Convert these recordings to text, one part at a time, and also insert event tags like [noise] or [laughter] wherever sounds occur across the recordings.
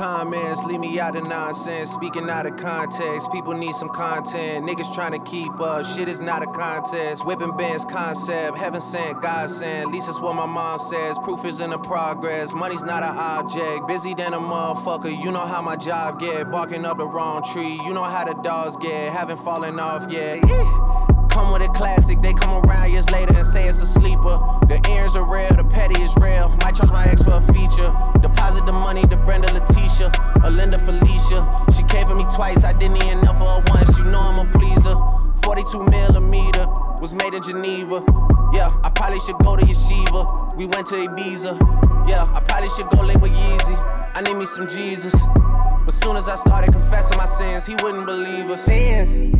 Comments, leave me out of nonsense. Speaking out of context, people need some content. Niggas trying to keep up, shit is not a contest. Whipping bands concept, heaven sent, God sent. At least that's what my mom says. Proof is in the progress, money's not an object. Busy than a motherfucker, you know how my job get. Barking up the wrong tree, you know how the dogs get. Haven't fallen off yet. A classic, they come around years later and say it's a sleeper. The ears are real, the petty is real. Might charge my ex for a feature. Deposit the money to Brenda Letitia, or Linda Felicia. She came for me twice, I didn't even know for her once. You know I'm a pleaser. 42 millimeter was made in Geneva. Yeah, I probably should go to Yeshiva. We went to Ibiza. Yeah, I probably should go link with Yeezy. I need me some Jesus. But soon as I started confessing my sins, he wouldn't believe us. Sins.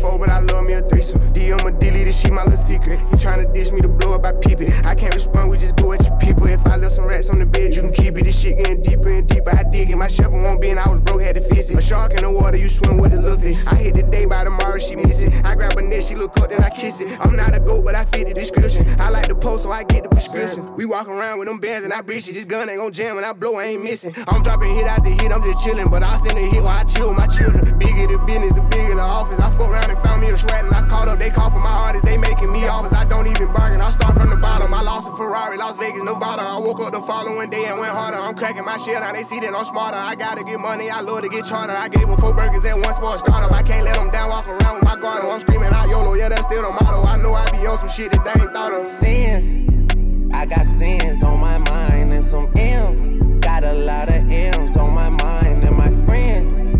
Four, but I love me a threesome. DM a delete this shit, my little secret. You tryna dish me to blow up, I peep it. I can't respond, we just go at your people. If I left some rats on the bed, you can keep it. This shit getting deeper and deeper. I dig it. My shovel won't be, and I was broke, had to fix it. A shark in the water, you swim with a little fish. I hit the day by tomorrow, she miss it. I grab a net, she look up, then I kiss it. I'm not a goat, but I fit the description. I like the post, so I get the prescription. We walk around with them bands and I breach it. This gun ain't gon' jam, and I blow, I ain't missing. I'm dropping hit after hit, I'm just chilling. But I send a hit while I chill with my children. Bigger the business, the bigger the office. I fuck around and found me a shred and I caught up. They call for my artists, they making me offers. I don't even bargain. I start from the bottom. I lost a Ferrari, Las Vegas, Nevada. I woke up the following day and went harder. I'm cracking my shit now. They see that I'm smarter. I gotta get money. I love to get charter. I gave her four burgers at once for a startup. I can't let them down. Walk around with my guard. I'm screaming out YOLO. Yeah, that's still the motto. I know I be on some shit that they ain't thought of. Sins. I got sins on my mind and some M's. Got a lot of M's on my mind and my friends.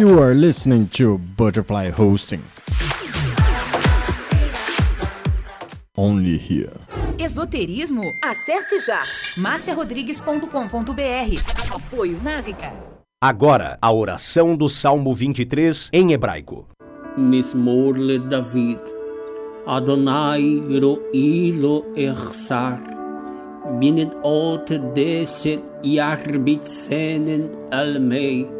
You are listening to Butterfly Hosting. Only here. Esoterismo? Acesse já marciarodrigues.com.br. Apoio Návica. Agora, a oração do Salmo 23 em hebraico. Mismor le David. Adonai ro'i lo echsar. Binnen ot deset yarbitzenen almei.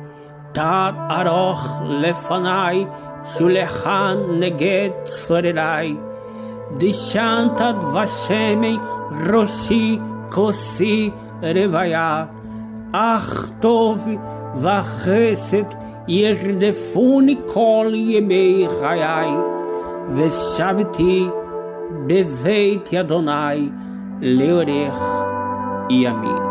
Tad aroch lefanai, shulechan neged sorerai. Dishantad vashemei roshi kosi revaya. Ach tov vachesed yerdefuni kol yemei chayai. Veshaviti beveit Adonai leorech e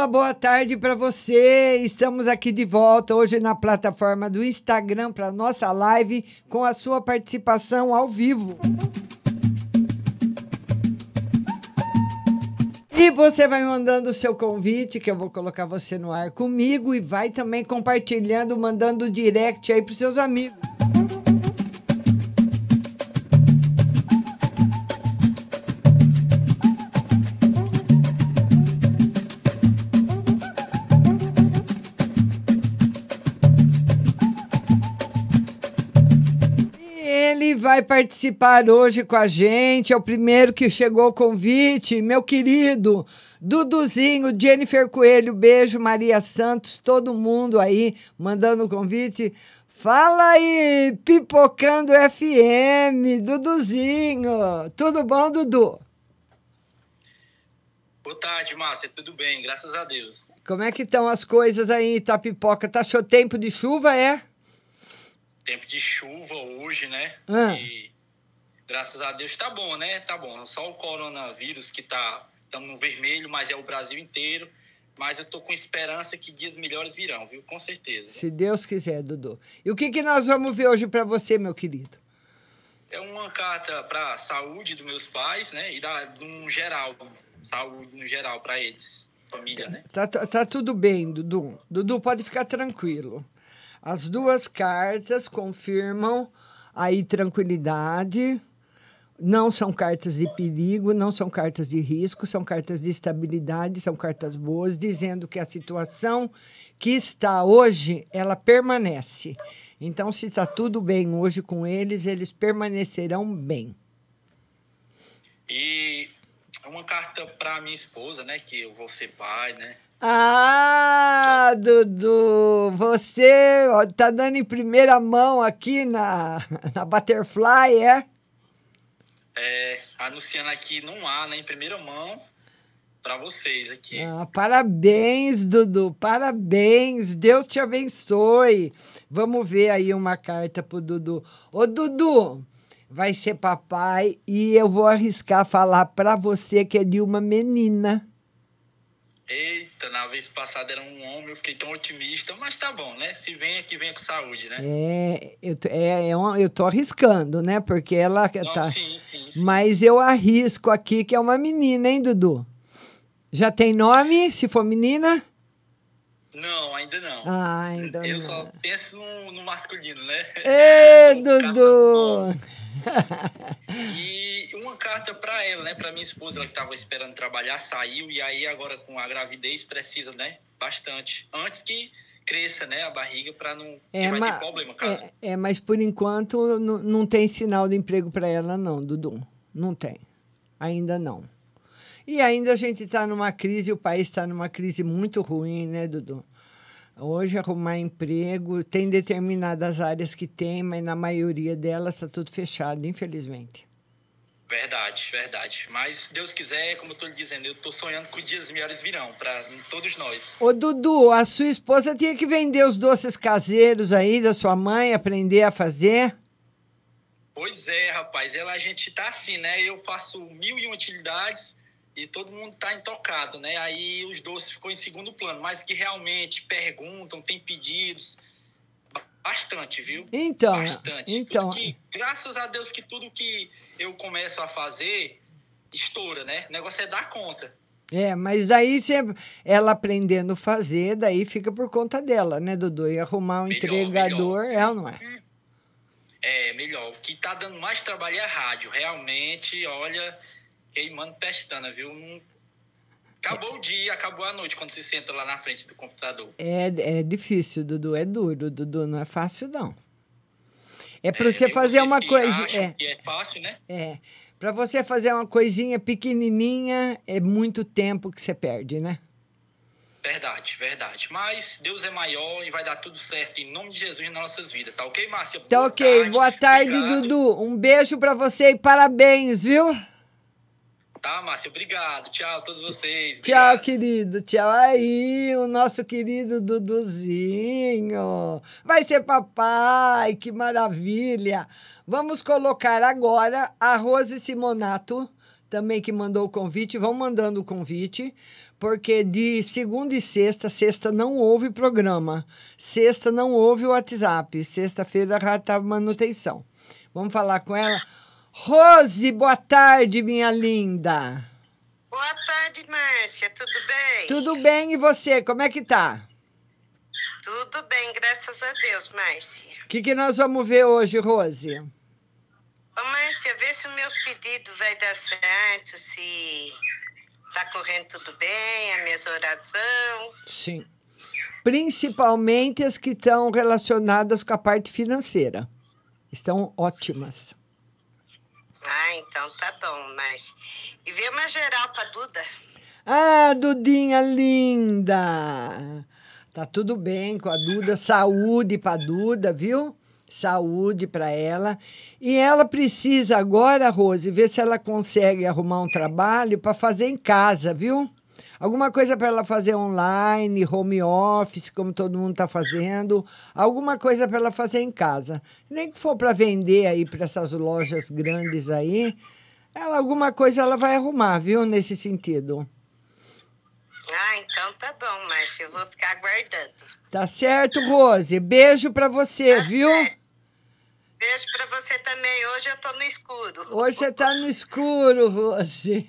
Uma boa tarde para você. Estamos aqui de volta hoje na plataforma do Instagram para nossa live com a sua participação ao vivo. E você vai mandando o seu convite, que eu vou colocar você no ar comigo, e vai também compartilhando, mandando direct aí para seus amigos. Vai participar hoje com a gente. É o primeiro que chegou o convite, meu querido Duduzinho, Jennifer Coelho, beijo, Maria Santos, todo mundo aí mandando o convite. Fala aí, Pipocando FM, Duduzinho. Tudo bom, Dudu? Boa tarde, Márcia. Tudo bem, graças a Deus. Como é que estão as coisas aí Itapipoca? Tá tempo de chuva, é? Tempo de chuva hoje, né? Ah. E graças a Deus tá bom, né? Tá bom. Só o coronavírus que tá, tá no vermelho, mas é o Brasil inteiro. Mas eu tô com esperança que dias melhores virão, viu? Com certeza. Se Deus quiser, Dudu. E o que, que nós vamos ver hoje para você, meu querido? É uma carta para saúde dos meus pais, né? E da, um geral, saúde no geral para eles, família, né? Tá, tá, tá tudo bem, Dudu. Dudu, pode ficar tranquilo. As duas cartas confirmam aí tranquilidade. Não são cartas de perigo, não são cartas de risco, são cartas de estabilidade, são cartas boas, dizendo que a situação que está hoje, ela permanece. Então, se está tudo bem hoje com eles, eles permanecerão bem. E uma carta para minha esposa, né, que eu vou ser pai, né? Ah, Dudu, você tá dando em primeira mão aqui na, na Butterfly, é? É, anunciando aqui não há, né, em primeira mão para vocês aqui. Ah, parabéns, Dudu, parabéns, Deus te abençoe. Vamos ver aí uma carta pro Dudu. Ô, Dudu, vai ser papai e eu vou arriscar falar para você que é de uma menina. Eita, na vez passada era um homem, eu fiquei tão otimista, mas tá bom, né? Se vem aqui, vem com saúde, né? É, eu, é, é uma, eu tô arriscando, né? Porque ela Não, tá. Sim, sim, sim. Mas eu arrisco aqui que é uma menina, hein, Dudu? Já tem nome, se for menina? Não, ainda não. Ah, ainda eu não. só penso no, no masculino, né? Ê, [laughs] Dudu! E uma carta para ela, né? Para minha esposa, ela que estava esperando trabalhar, saiu e aí agora com a gravidez precisa, né? Bastante. Antes que cresça, né, a barriga para não É, vai ma- ter problema caso. é, é, mas por enquanto não, não tem sinal de emprego para ela, não, Dudu. Não tem. Ainda não. E ainda a gente está numa crise, o país está numa crise muito ruim, né, Dudu? Hoje arrumar emprego, tem determinadas áreas que tem, mas na maioria delas está tudo fechado, infelizmente. Verdade, verdade. Mas Deus quiser, como eu tô lhe dizendo, eu tô sonhando que os dias melhores virão para todos nós. Ô, Dudu, a sua esposa tinha que vender os doces caseiros aí da sua mãe, aprender a fazer. Pois é, rapaz, ela a gente tá assim, né? Eu faço mil e utilidades e todo mundo tá intocado, né? Aí os doces ficou em segundo plano, mas que realmente perguntam, tem pedidos bastante, viu? Então, bastante. então, que, graças a Deus que tudo que eu começo a fazer estoura, né? O negócio é dar conta. É, mas daí você, ela aprendendo a fazer, daí fica por conta dela, né, Dudu? E arrumar um Melhor, entregador, é ou não é? É, melhor. O que tá dando mais trabalho é a rádio. Realmente, olha, queimando pestana, viu? Não- Acabou o dia, acabou a noite quando se senta lá na frente do computador. É, é difícil, Dudu, é duro, Dudu, não é fácil, não. É para É, você fazer uma coisa. É, é fácil, né? é. Para você fazer uma coisinha pequenininha, é muito tempo que você perde, né? Verdade, verdade. Mas Deus é maior e vai dar tudo certo em nome de Jesus nas nossas vidas, tá ok, Márcia? Tá ok. Boa tarde, obrigado. Dudu. Um beijo para você e parabéns, viu? Tá, Márcia, obrigado. Tchau a todos vocês. Tchau, querido. Tchau aí, o nosso querido Duduzinho. Vai ser papai, que maravilha. Vamos colocar agora a Rose Simonato, também que mandou o convite. Vão mandando o convite, porque de segunda e sexta, sexta não houve programa. Sexta não houve o WhatsApp. Sexta-feira já estava manutenção. Vamos falar com ela. Rose, boa tarde, minha linda. Boa tarde, Márcia. Tudo bem? Tudo bem e você? Como é que tá? Tudo bem, graças a Deus, Márcia. O que, que nós vamos ver hoje, Rose? Ô, Márcia, vê se os meus pedidos vai dar certo, se tá correndo tudo bem, as minhas orações. Sim. Principalmente as que estão relacionadas com a parte financeira. Estão ótimas. Ah, então tá bom, mas... E vê uma geral pra Duda. Ah, Dudinha linda! Tá tudo bem com a Duda. Saúde pra Duda, viu? Saúde para ela. E ela precisa agora, Rose, ver se ela consegue arrumar um trabalho para fazer em casa, viu? Alguma coisa para ela fazer online, home office, como todo mundo está fazendo. Alguma coisa para ela fazer em casa. Nem que for para vender aí para essas lojas grandes aí. Ela, alguma coisa ela vai arrumar, viu? Nesse sentido. Ah, então tá bom, Márcia, eu vou ficar aguardando. Tá certo, Rose? Beijo para você, viu? Beijo pra você também. Hoje eu tô no escuro. Hoje você tá no escuro, Rose. [laughs]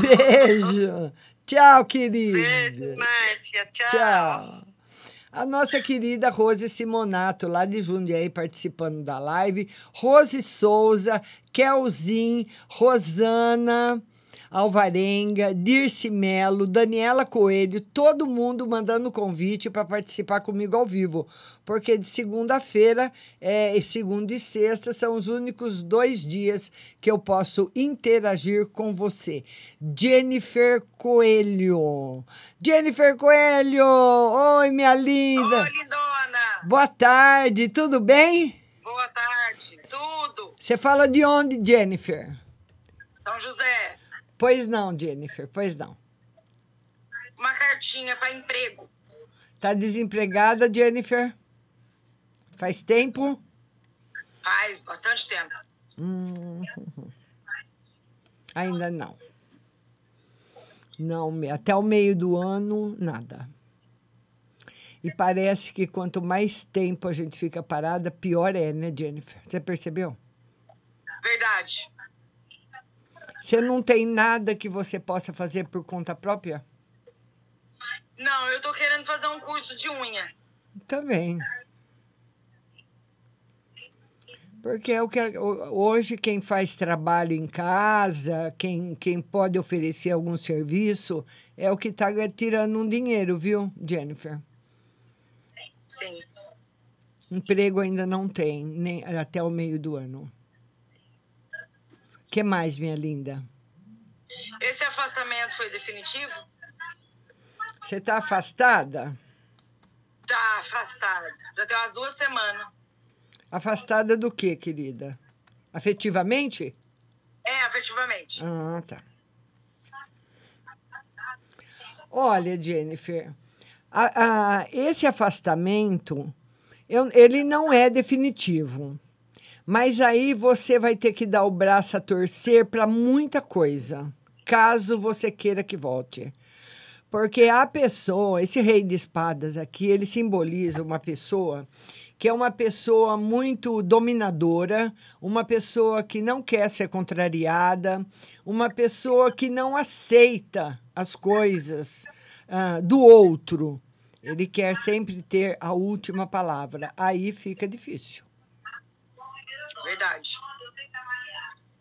Beijo. Tchau, querida. Beijo, Márcia. Tchau. Tchau. A nossa querida Rose Simonato, lá de Jundiaí, participando da live. Rose Souza, Kelzin, Rosana Alvarenga, Dirce Melo, Daniela Coelho, todo mundo mandando convite para participar comigo ao vivo. Porque de segunda-feira, é, segunda e sexta, são os únicos dois dias que eu posso interagir com você. Jennifer Coelho. Jennifer Coelho! Oi, minha linda! Oi, lindona! Boa tarde, tudo bem? Boa tarde. Tudo. Você fala de onde, Jennifer? São José. Pois não, Jennifer, pois não. Uma cartinha para emprego. Tá desempregada, Jennifer? Faz tempo? Faz bastante tempo. Hum, ainda não. Não, até o meio do ano, nada. E parece que quanto mais tempo a gente fica parada, pior é, né, Jennifer? Você percebeu? Verdade. Você não tem nada que você possa fazer por conta própria? Não, eu tô querendo fazer um curso de unha. Também. Porque é o que hoje quem faz trabalho em casa, quem, quem pode oferecer algum serviço, é o que está tirando um dinheiro, viu, Jennifer? Sim. Emprego ainda não tem, nem até o meio do ano. O que mais, minha linda? Esse afastamento foi definitivo? Você está afastada? Tá afastada. Já tem umas duas semanas. Afastada do que, querida? Afetivamente? É, afetivamente. Ah, tá. Olha, Jennifer, a, a, esse afastamento, eu, ele não é definitivo. Mas aí você vai ter que dar o braço a torcer para muita coisa, caso você queira que volte. Porque a pessoa, esse rei de espadas aqui, ele simboliza uma pessoa que é uma pessoa muito dominadora, uma pessoa que não quer ser contrariada, uma pessoa que não aceita as coisas uh, do outro. Ele quer sempre ter a última palavra. Aí fica difícil. Verdade.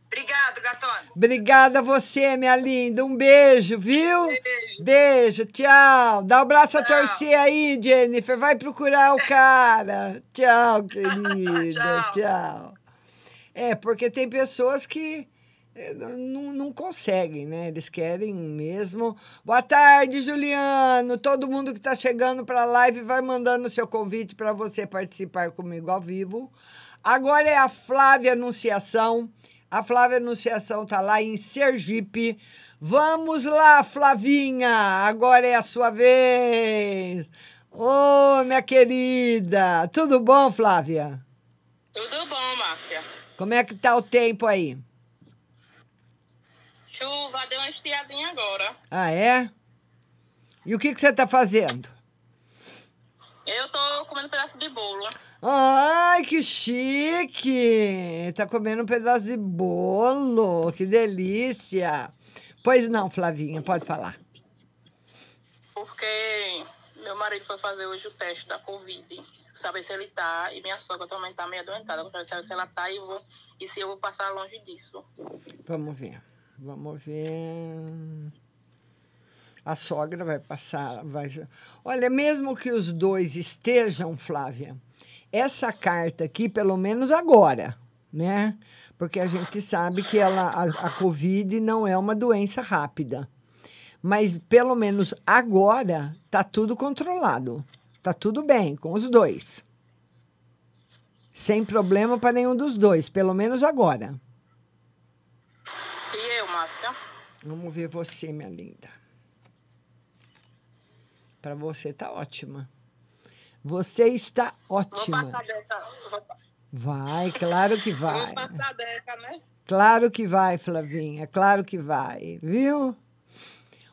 Obrigado, gatona. Obrigada a você, minha linda. Um beijo, viu? Beijo. Beijo, tchau. Dá o um braço tchau. a torcer aí, Jennifer. Vai procurar o cara. [laughs] tchau, querida. tchau. tchau. É, porque tem pessoas que eh, não, não conseguem, né? Eles querem mesmo. Boa tarde, Juliano. Todo mundo que está chegando para a live vai mandando o seu convite para você participar comigo ao vivo. Agora é a Flávia Anunciação. A Flávia Anunciação está lá em Sergipe. Vamos lá, Flavinha, agora é a sua vez. Ô, oh, minha querida, tudo bom, Flávia? Tudo bom, Márcia. Como é que tá o tempo aí? Chuva, deu uma estiadinha agora. Ah, é? E o que, que você tá fazendo? Eu tô comendo um pedaço de bolo. Ai, que chique! Tá comendo um pedaço de bolo, que delícia! Pois não, Flavinha, pode falar. Porque meu marido foi fazer hoje o teste da Covid, saber se ele tá, e minha sogra também tá meio adoentada, pra saber se ela tá e, vou, e se eu vou passar longe disso. Vamos ver, vamos ver. A sogra vai passar, vai... Olha, mesmo que os dois estejam, Flávia, essa carta aqui, pelo menos agora, né? Porque a gente sabe que ela, a, a Covid não é uma doença rápida. Mas pelo menos agora tá tudo controlado. Tá tudo bem com os dois. Sem problema para nenhum dos dois, pelo menos agora. E eu, Márcia? Vamos ver você, minha linda. Para você tá ótima. Você está ótima. Vou passar dessa. Vai, claro que vai. Vou passar dessa, né? Claro que vai, Flavinha. Claro que vai. Viu?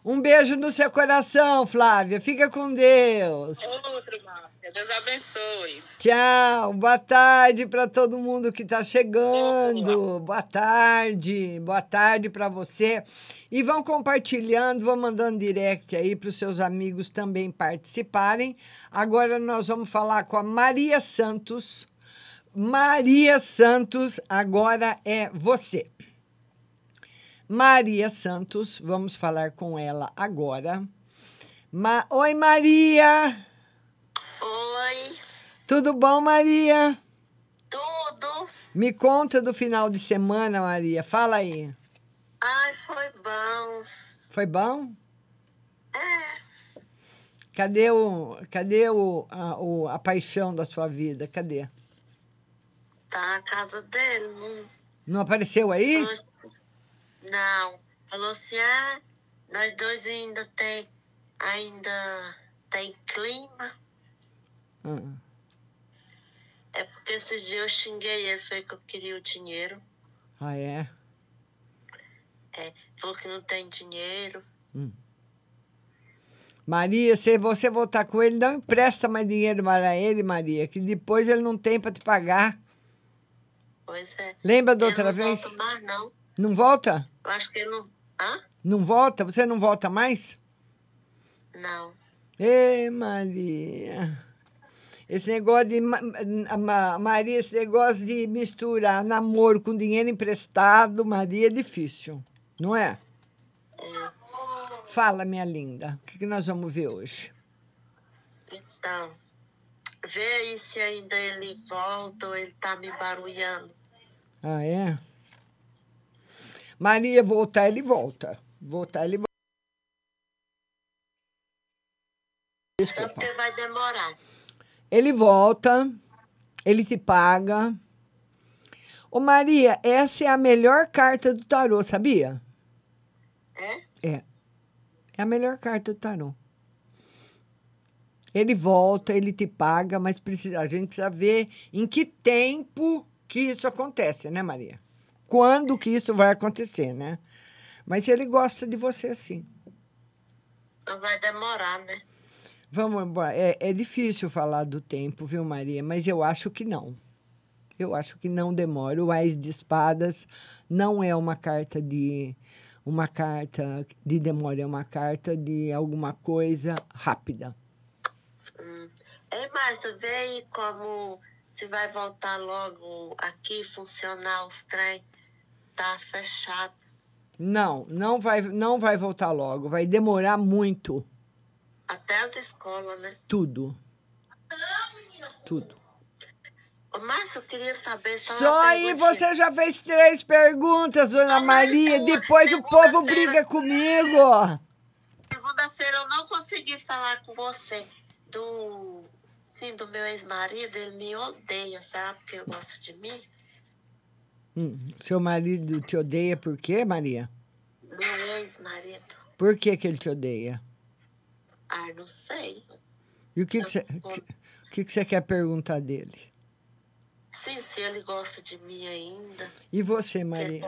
Um beijo no seu coração, Flávia. Fica com Deus. Outro, Márcia. Deus abençoe. Tchau. Boa tarde para todo mundo que está chegando. Boa tarde. Boa tarde para você. E vão compartilhando, vão mandando direct aí para os seus amigos também participarem. Agora nós vamos falar com a Maria Santos. Maria Santos, agora é você. Maria Santos, vamos falar com ela agora. Ma Oi, Maria! Oi! Tudo bom, Maria? Tudo! Me conta do final de semana, Maria. Fala aí. Ai, foi bom. Foi bom? É. Cadê, o, cadê o, a, o, a paixão da sua vida? Cadê? Tá na casa dele. Não, não apareceu aí? Nossa. Não. Falou assim, ah, nós dois ainda tem, ainda tem clima. Hum. É porque esses dias eu xinguei ele, foi que eu queria o dinheiro. Ah, é? É, falou que não tem dinheiro. Hum. Maria, se você voltar com ele, não empresta mais dinheiro para ele, Maria, que depois ele não tem para te pagar. Pois é. Lembra da outra não vez? Volta mais, não. Não volta? Eu acho que ele não. Hã? Não volta? Você não volta mais? Não. Ê, Maria. Esse negócio de. Maria, esse negócio de misturar namoro com dinheiro emprestado, Maria, é difícil, não é? É. Fala, minha linda. O que, que nós vamos ver hoje? Então, vê aí se ainda ele volta ou ele tá me barulhando. Ah, é? Maria, voltar, ele volta. Voltar, ele volta. Desculpa. Vai demorar. Ele volta, ele te paga. Ô Maria, essa é a melhor carta do tarô, sabia? É? É. É a melhor carta do tarô. Ele volta, ele te paga, mas precisa, a gente precisa ver em que tempo que isso acontece, né, Maria? Quando que isso vai acontecer, né? Mas ele gosta de você sim. Vai demorar, né? Vamos, é, é difícil falar do tempo, viu, Maria? Mas eu acho que não. Eu acho que não demora. O Ais de Espadas não é uma carta de uma carta de demora, é uma carta de alguma coisa rápida. Hum. Ei, Márcia, vê aí como se vai voltar logo aqui funcionar os trem. Tá fechado. Não, não vai, não vai voltar logo. Vai demorar muito. Até as escolas, né? Tudo. Tudo. Ô, Márcio, eu queria saber só. Só aí você já fez três perguntas, dona só Maria. Depois o povo briga comigo. Segunda-feira eu não consegui falar com você do. Sim, do meu ex-marido. Ele me odeia, sabe? Porque ele gosta de mim. Hum, seu marido te odeia por quê, Maria? Meu ex-marido. Por que, que ele te odeia? Ah, não sei. E o que, que, você, que, que você quer perguntar dele? Sim, se ele gosta de mim ainda. E você, Maria?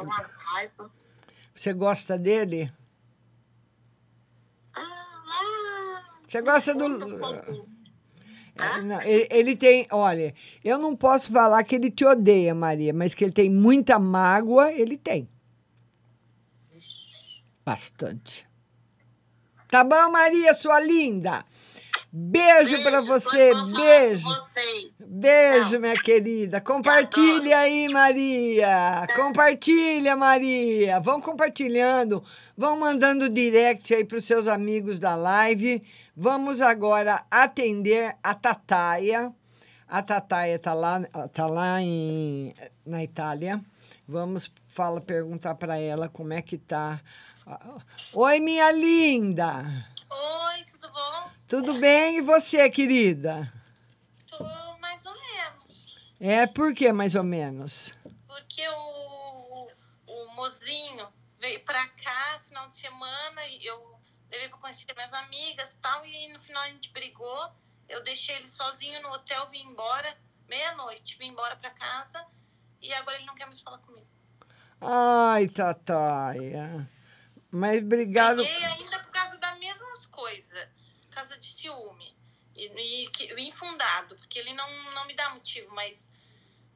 Você gosta dele? Ah, você gosta do. É, não, ele, ele, tem. Olha, eu não posso falar que ele te odeia, Maria, mas que ele tem muita mágoa, ele tem. Bastante. Tá bom, Maria, sua linda? Beijo, beijo para você, beijo. Você. Beijo, Não. minha querida. Compartilha aí, Maria. Compartilha, Maria. Vão compartilhando, vão mandando direct aí para os seus amigos da live. Vamos agora atender a Tataia. A Tataia tá lá, tá lá em, na Itália. Vamos fala, perguntar para ela como é que tá Oi, minha linda. Oi, tudo bom? Tudo bem e você, querida? Tô mais ou menos. É, por que mais ou menos? Porque o, o mozinho veio pra cá final de semana e eu levei pra conhecer minhas amigas e tal, e no final a gente brigou. Eu deixei ele sozinho no hotel, vim embora, meia-noite, vim embora pra casa e agora ele não quer mais falar comigo. Ai, Tataia. Mas obrigado. Peguei ainda por causa das mesmas coisas, causa de ciúme. E, e, infundado, porque ele não, não me dá motivo, mas.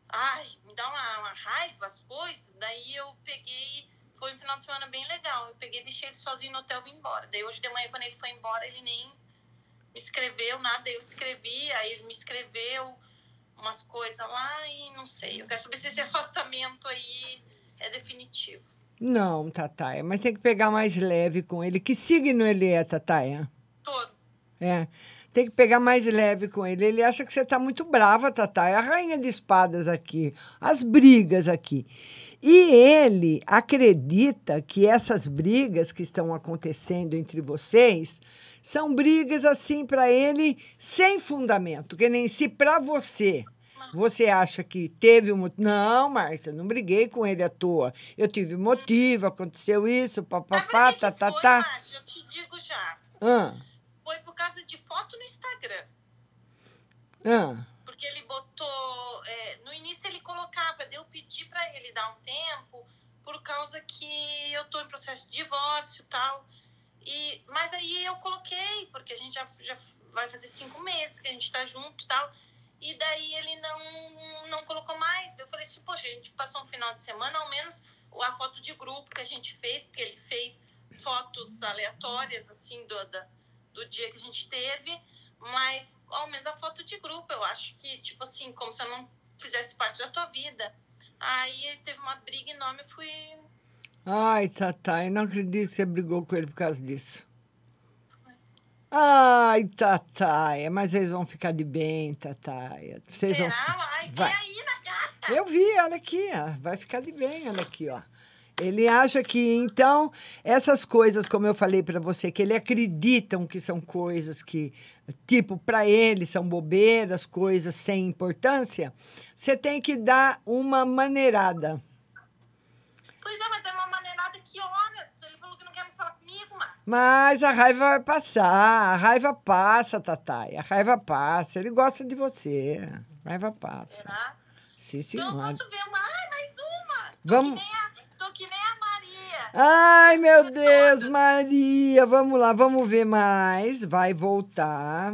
Ai, me dá uma, uma raiva as coisas. Daí eu peguei. Foi um final de semana bem legal. Eu peguei, deixei ele sozinho no hotel e vim embora. Daí hoje de manhã, quando ele foi embora, ele nem me escreveu nada. Eu escrevi, aí ele me escreveu umas coisas lá e não sei. Eu quero saber se esse afastamento aí é definitivo. Não, Tataia, mas tem que pegar mais leve com ele. Que signo ele é, Tataia? Todo. É. Tem que pegar mais leve com ele. Ele acha que você está muito brava, Tataia. A rainha de espadas aqui. As brigas aqui. E ele acredita que essas brigas que estão acontecendo entre vocês são brigas assim para ele sem fundamento, que nem se para você você acha que teve um Não, Márcia, não briguei com ele à toa. Eu tive motivo, aconteceu isso, papapá, tá, tá, tá. Eu te digo já. Ah. Causa de foto no Instagram. Ah. Porque ele botou. É, no início ele colocava, eu pedi para ele dar um tempo, por causa que eu tô em processo de divórcio e tal. E, mas aí eu coloquei, porque a gente já, já vai fazer cinco meses que a gente tá junto e tal. E daí ele não, não colocou mais. Eu falei assim, poxa, a gente passou um final de semana, ao menos a foto de grupo que a gente fez, porque ele fez fotos aleatórias, assim, do, da, do dia que a gente teve, mas, ao menos a foto de grupo. Eu acho que, tipo assim, como se eu não fizesse parte da tua vida. Aí teve uma briga enorme, eu fui. Ai, Tatá, eu não acredito que você brigou com ele por causa disso. Ai, Tataia, mas eles vão ficar de bem, Tataia. Vocês Será? vão. Ai, Vai. aí na gata. Eu vi, olha aqui, ó, vai ficar de bem, olha aqui, ó. Ele acha que, então, essas coisas, como eu falei para você, que ele acreditam que são coisas que, tipo, para ele são bobeiras, coisas sem importância, você tem que dar uma maneirada. Pois é, mas dá uma maneirada que horas? Ele falou que não quer mais falar comigo, mas. Mas a raiva vai passar, a raiva passa, Tatai, a raiva passa. Ele gosta de você, a raiva passa. Será? Sim, Então eu senhora. posso ver uma. Ai, mais uma! Vamos. Que nem a. Ai, meu Deus, Maria, vamos lá, vamos ver mais. Vai voltar.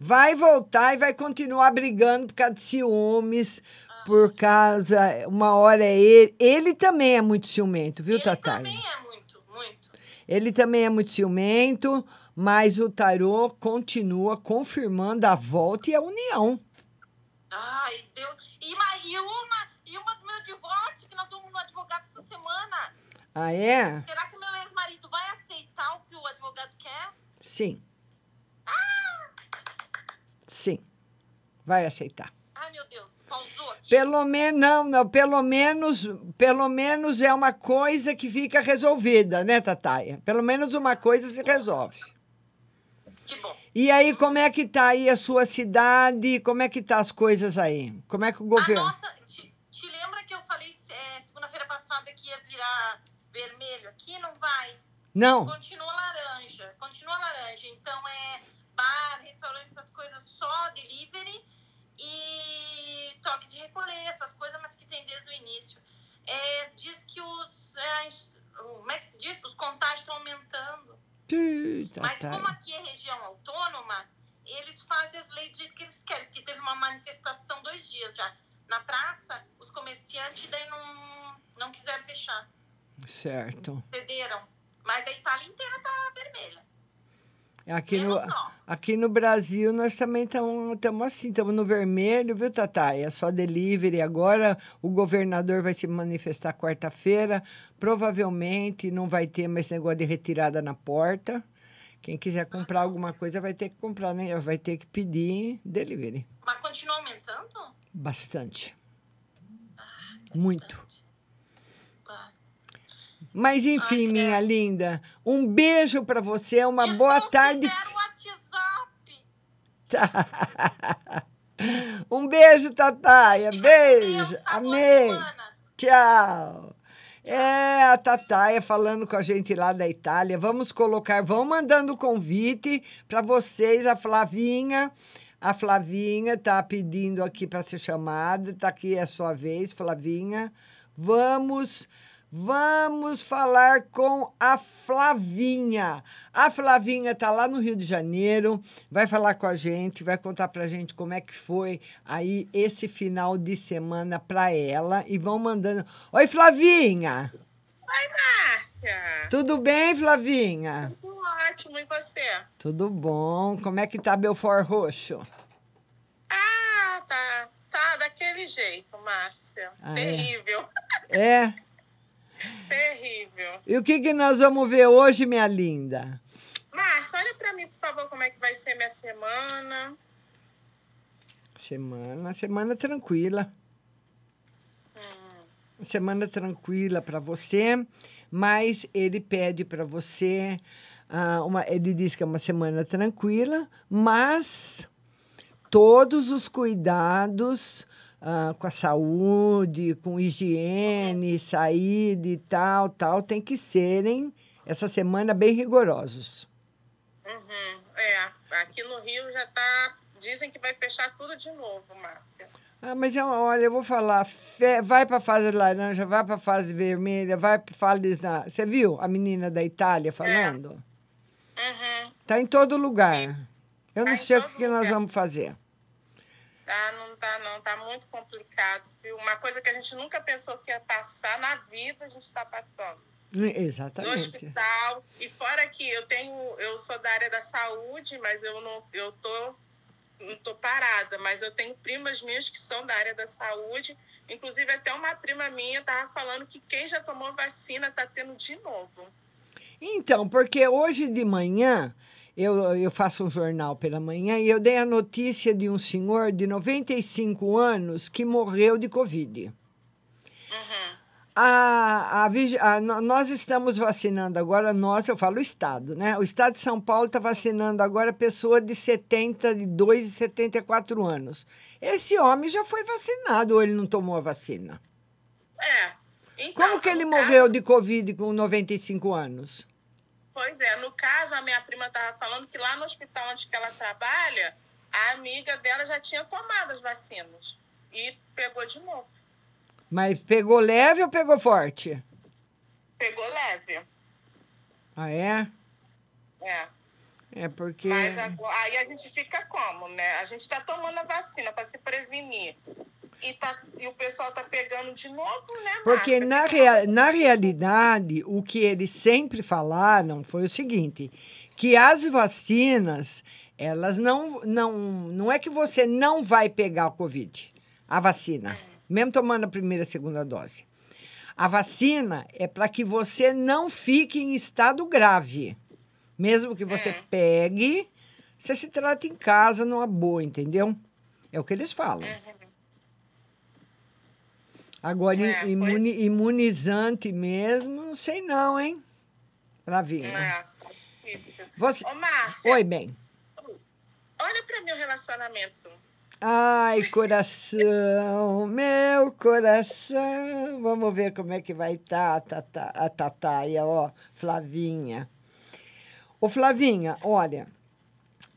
Vai voltar e vai continuar brigando por causa de ciúmes, por causa. Uma hora é ele. Ele também é muito ciumento, viu, Tatá? Também é muito, muito. Ele também é muito ciumento, mas o tarô continua confirmando a volta e a união. Ai, Deus. E, e uma do meu divórcio, que nós vamos no advogado essa semana. Ah, é? Será que o meu ex-marido vai aceitar o que o advogado quer? Sim. Sim. Vai aceitar. Ai, meu Deus, pausou aqui. Pelo menos, não, não, pelo menos, pelo menos é uma coisa que fica resolvida, né, Tataia? Pelo menos uma coisa se resolve. Que bom. E aí, como é que tá aí a sua cidade? Como é que tá as coisas aí? Como é que o governo... A nossa, te, te lembra que eu falei é, segunda-feira passada que ia virar vermelho aqui? Não vai. Não. Continua laranja. Continua laranja. Então é bar, restaurante, essas coisas só delivery e toque de recolher, essas coisas, mas que tem desde o início. É, diz que os. É, as- como é que se diz? Os contágios estão aumentando. Ih, Mas como Tataia. aqui é região autônoma, eles fazem as leis do jeito que eles querem, porque teve uma manifestação dois dias já. Na praça, os comerciantes daí não, não quiseram fechar. Certo. Cederam. Mas a Itália inteira tá vermelha. Aqui no, nós. aqui no Brasil, nós também estamos assim, estamos no vermelho, viu, Tatá? É só delivery. Agora o governador vai se manifestar quarta-feira. Provavelmente não vai ter mais negócio de retirada na porta. Quem quiser comprar alguma coisa vai ter que comprar, né? Vai ter que pedir delivery. Mas continua aumentando? Bastante. Muito. Mas enfim, minha linda, um beijo para você, uma boa tarde. um beijo, Tataia. Beijo. Amém. Tchau. É, a Tataia falando com a gente lá da Itália. Vamos colocar, vão mandando convite para vocês, a Flavinha. A Flavinha tá pedindo aqui para ser chamada. Tá aqui é a sua vez, Flavinha. Vamos Vamos falar com a Flavinha. A Flavinha tá lá no Rio de Janeiro, vai falar com a gente, vai contar pra gente como é que foi aí esse final de semana pra ela e vão mandando. Oi, Flavinha. Oi, Márcia. Tudo bem, Flavinha? Tudo ótimo, e você? Tudo bom? Como é que tá Belfort Roxo? Ah, tá, tá daquele jeito, Márcia. Ah, é? Terrível. É? Terrível. E o que que nós vamos ver hoje, minha linda? Márcia, olha pra mim, por favor, como é que vai ser minha semana. Semana, semana tranquila. Semana tranquila para você, mas ele pede para você ah, uma, ele diz que é uma semana tranquila, mas todos os cuidados ah, com a saúde, com higiene, saída e tal, tal, tem que serem essa semana bem rigorosos. Uhum, é, aqui no Rio já tá. Dizem que vai fechar tudo de novo, Márcia. Ah, mas eu, olha, eu vou falar, fe- vai para fase laranja, vai para fase vermelha, vai para fase. Você viu a menina da Itália falando? Uhum. Tá em todo lugar. Eu não sei o que, que nós vamos fazer. Tá, não tá, não, tá muito complicado. Viu? Uma coisa que a gente nunca pensou que ia passar na vida, a gente está passando. No Exatamente. hospital. E fora que eu tenho, eu sou da área da saúde, mas eu não, eu tô não tô parada, mas eu tenho primas minhas que são da área da saúde. Inclusive, até uma prima minha tava falando que quem já tomou vacina tá tendo de novo. Então, porque hoje de manhã eu, eu faço um jornal pela manhã e eu dei a notícia de um senhor de 95 anos que morreu de Covid. Uhum. A, a, a, nós estamos vacinando agora, nós, eu falo o Estado, né? O Estado de São Paulo está vacinando agora pessoa de 72 e 74 anos. Esse homem já foi vacinado ou ele não tomou a vacina? É. Então, Como que ele morreu de Covid com 95 anos? Pois é, no caso, a minha prima estava falando que lá no hospital onde ela trabalha, a amiga dela já tinha tomado as vacinas e pegou de novo. Mas pegou leve ou pegou forte? Pegou leve. Ah, é? É. É porque. Mas agora, aí a gente fica como, né? A gente está tomando a vacina para se prevenir. E, tá, e o pessoal está pegando de novo, né? Porque na, rea na realidade, o que eles sempre falaram foi o seguinte: que as vacinas, elas não. Não, não é que você não vai pegar o Covid, a vacina. Hum mesmo tomando a primeira e segunda dose. A vacina é para que você não fique em estado grave. Mesmo que você é. pegue, você se trata em casa numa boa, entendeu? É o que eles falam. Uhum. Agora, é, imuni, pois... imunizante mesmo, não sei não, hein? Pra vir. É, isso. Você... Ô, Márcia, Oi, bem. Olha para meu relacionamento. Ai, coração, [laughs] meu coração. Vamos ver como é que vai estar tá, a Tataia, ó, Flavinha. Ô, Flavinha, olha,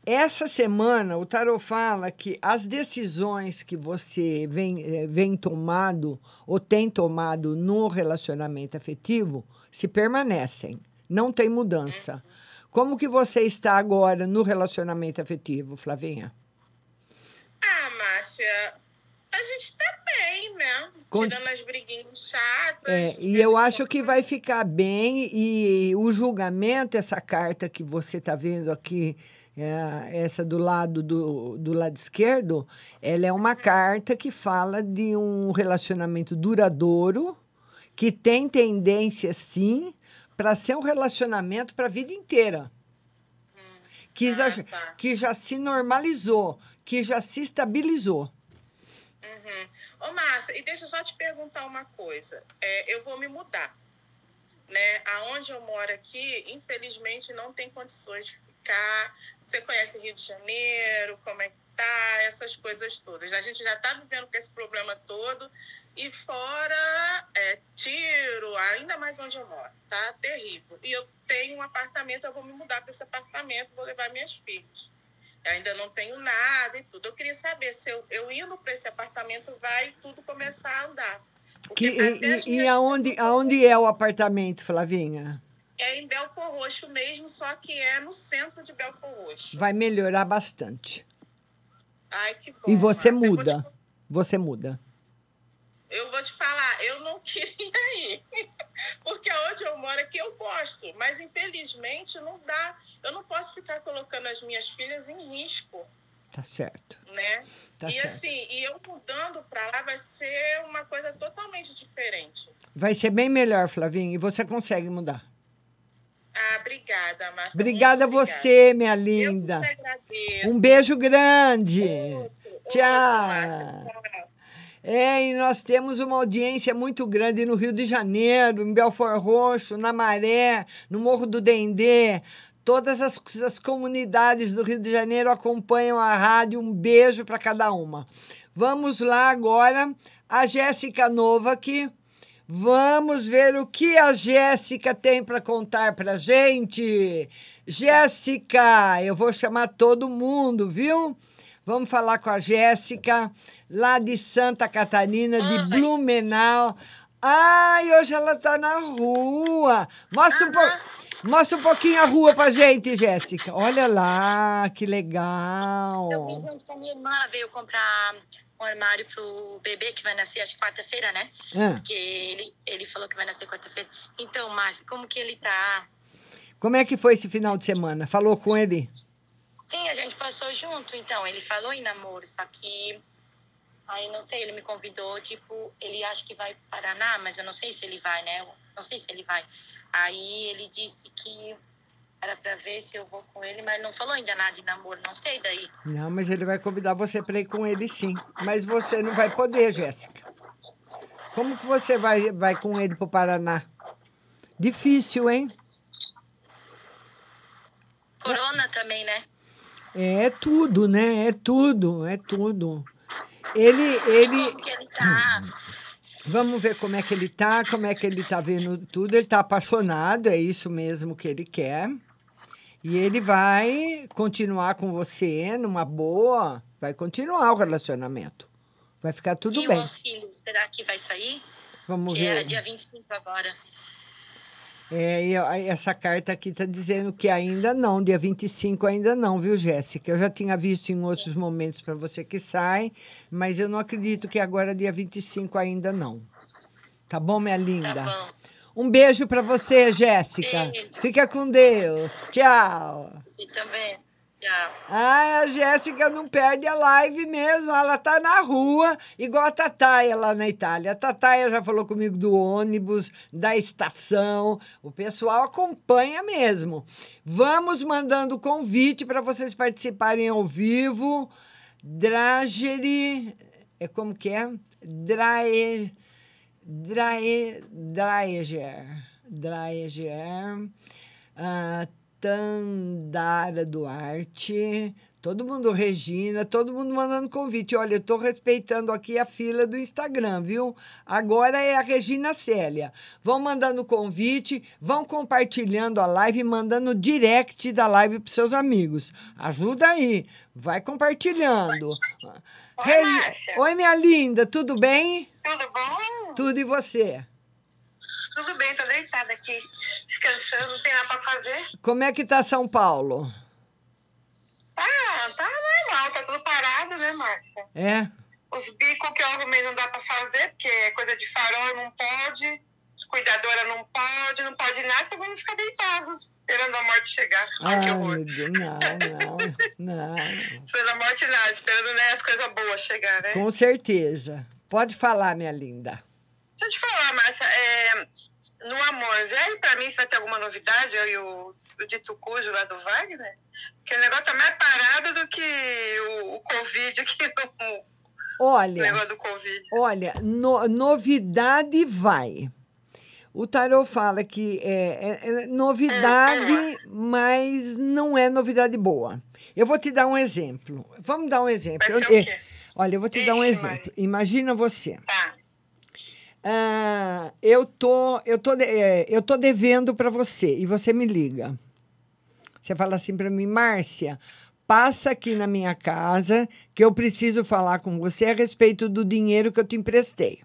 essa semana o Tarot fala que as decisões que você vem, eh, vem tomado ou tem tomado no relacionamento afetivo se permanecem, não tem mudança. Como que você está agora no relacionamento afetivo, Flavinha? Ah, Márcia, a gente tá bem, né? Tirando as briguinhas chatas. É, e eu acho que vai ficar bem. E o julgamento, essa carta que você tá vendo aqui, é, essa do lado do, do lado esquerdo, ela é uma carta que fala de um relacionamento duradouro, que tem tendência, sim, para ser um relacionamento para a vida inteira. Hum. Que, ah, já, tá. que já se normalizou, que já se estabilizou. Uhum. Ô, Márcia, e deixa eu só te perguntar uma coisa. É, eu vou me mudar. Né? Aonde eu moro aqui, infelizmente, não tem condições de ficar. Você conhece Rio de Janeiro, como é que tá, essas coisas todas. A gente já está vivendo com esse problema todo. E fora é, tiro, ainda mais onde eu moro, tá terrível. E eu tenho um apartamento, eu vou me mudar para esse apartamento, vou levar minhas filhas ainda não tenho nada e tudo. Eu queria saber se eu, eu indo para esse apartamento vai tudo começar a andar. Que, e e aonde, aonde é o apartamento, Flavinha? É em Belfor Roxo mesmo, só que é no centro de Belfor Roxo. Vai melhorar bastante. Ai, que bom. E você muda. Te... Você muda. Eu vou te falar, eu não [laughs] queria ir. Porque onde eu moro aqui eu gosto. Mas infelizmente não dá eu não posso ficar colocando as minhas filhas em risco. Tá certo. Né? Tá e certo. assim, e eu mudando para lá vai ser uma coisa totalmente diferente. Vai ser bem melhor, Flavinha, e você consegue mudar. Ah, obrigada, Márcia. Obrigada a você, minha linda. Um beijo grande. Outro, tchau. Outro, é, e nós temos uma audiência muito grande no Rio de Janeiro, em Belfort Roxo, na Maré, no Morro do Dendê. Todas as, as comunidades do Rio de Janeiro acompanham a rádio. Um beijo para cada uma. Vamos lá agora, a Jéssica Nova aqui. Vamos ver o que a Jéssica tem para contar para gente. Jéssica, eu vou chamar todo mundo, viu? Vamos falar com a Jéssica, lá de Santa Catarina, de Blumenau. Ai, hoje ela está na rua. Mostra um pouco. Mostra um pouquinho a rua pra gente, Jéssica. Olha lá, que legal. Eu minha irmã veio comprar um armário pro bebê que vai nascer, acho que quarta-feira, né? Ah. Porque ele, ele falou que vai nascer quarta-feira. Então, Márcia, como que ele tá? Como é que foi esse final de semana? Falou com ele? Sim, a gente passou junto, então. Ele falou em namoro, só que. Aí não sei, ele me convidou, tipo, ele acha que vai para Paraná, mas eu não sei se ele vai, né? Eu não sei se ele vai. Aí ele disse que era para ver se eu vou com ele, mas não falou ainda nada de namoro, não sei daí. Não, mas ele vai convidar você para ir com ele sim. Mas você não vai poder, Jéssica. Como que você vai, vai com ele para o Paraná? Difícil, hein? Corona também, né? É tudo, né? É tudo, é tudo. Ele, ele. Como que ele tá? Vamos ver como é que ele tá, como é que ele tá vendo tudo. Ele tá apaixonado, é isso mesmo que ele quer. E ele vai continuar com você numa boa, vai continuar o relacionamento. Vai ficar tudo e bem. o auxílio, será que vai sair? Vamos que ver. era dia 25 agora. É, e essa carta aqui está dizendo que ainda não, dia 25 ainda não, viu, Jéssica? Eu já tinha visto em outros momentos para você que sai, mas eu não acredito que agora, dia 25, ainda não. Tá bom, minha linda? Um beijo para você, Jéssica. Fica com Deus. Tchau. Você também. Tchau. Ai, a Jéssica não perde a live mesmo. Ela tá na rua, igual a Tataia lá na Itália. A Tataia já falou comigo do ônibus, da estação. O pessoal acompanha mesmo. Vamos mandando convite para vocês participarem ao vivo. Drageri. É como que é? Drae. Drae, Draeger. Draeger. Ah, Tandara Duarte. Todo mundo, Regina, todo mundo mandando convite. Olha, eu estou respeitando aqui a fila do Instagram, viu? Agora é a Regina Célia. Vão mandando convite, vão compartilhando a live, mandando direct da live para seus amigos. Ajuda aí, vai compartilhando. Regi- Oi, minha linda, tudo bem? Tudo bom? Tudo e você? Tudo bem, tô deitada aqui, descansando, não tem nada pra fazer. Como é que tá São Paulo? Ah, tá normal, tá tudo parado, né, Márcia? É? Os bicos que eu arrumei não dá pra fazer, porque é coisa de farol, não pode. Cuidadora não pode, não pode nada, então vamos ficar deitados, esperando a morte chegar. Ai, que Ai, horror. meu Deus, não, não, [laughs] não. Esperando a morte nada, esperando né, as coisas boas chegar, né? Com certeza. Pode falar, minha linda. Deixa eu te falar, Márcia, é, no Amor Velho, pra mim, se vai ter alguma novidade, eu e o, o Dito Cujo lá do Wagner, que o negócio tá mais parado do que o, o Covid aqui no, o Olha, negócio do Covid. olha, no- novidade vai. O tarô fala que é, é- é novidade, mas não é novidade boa. Eu vou te dar um exemplo. Vamos dar um exemplo. Eu- é, olha, eu vou te dar um exemplo. Imagina você. Ah, eu tô, eu tô, é, eu tô devendo para você e você me liga. Você fala assim para mim, Márcia, passa aqui na minha casa que eu preciso falar com você a respeito do dinheiro que eu te emprestei.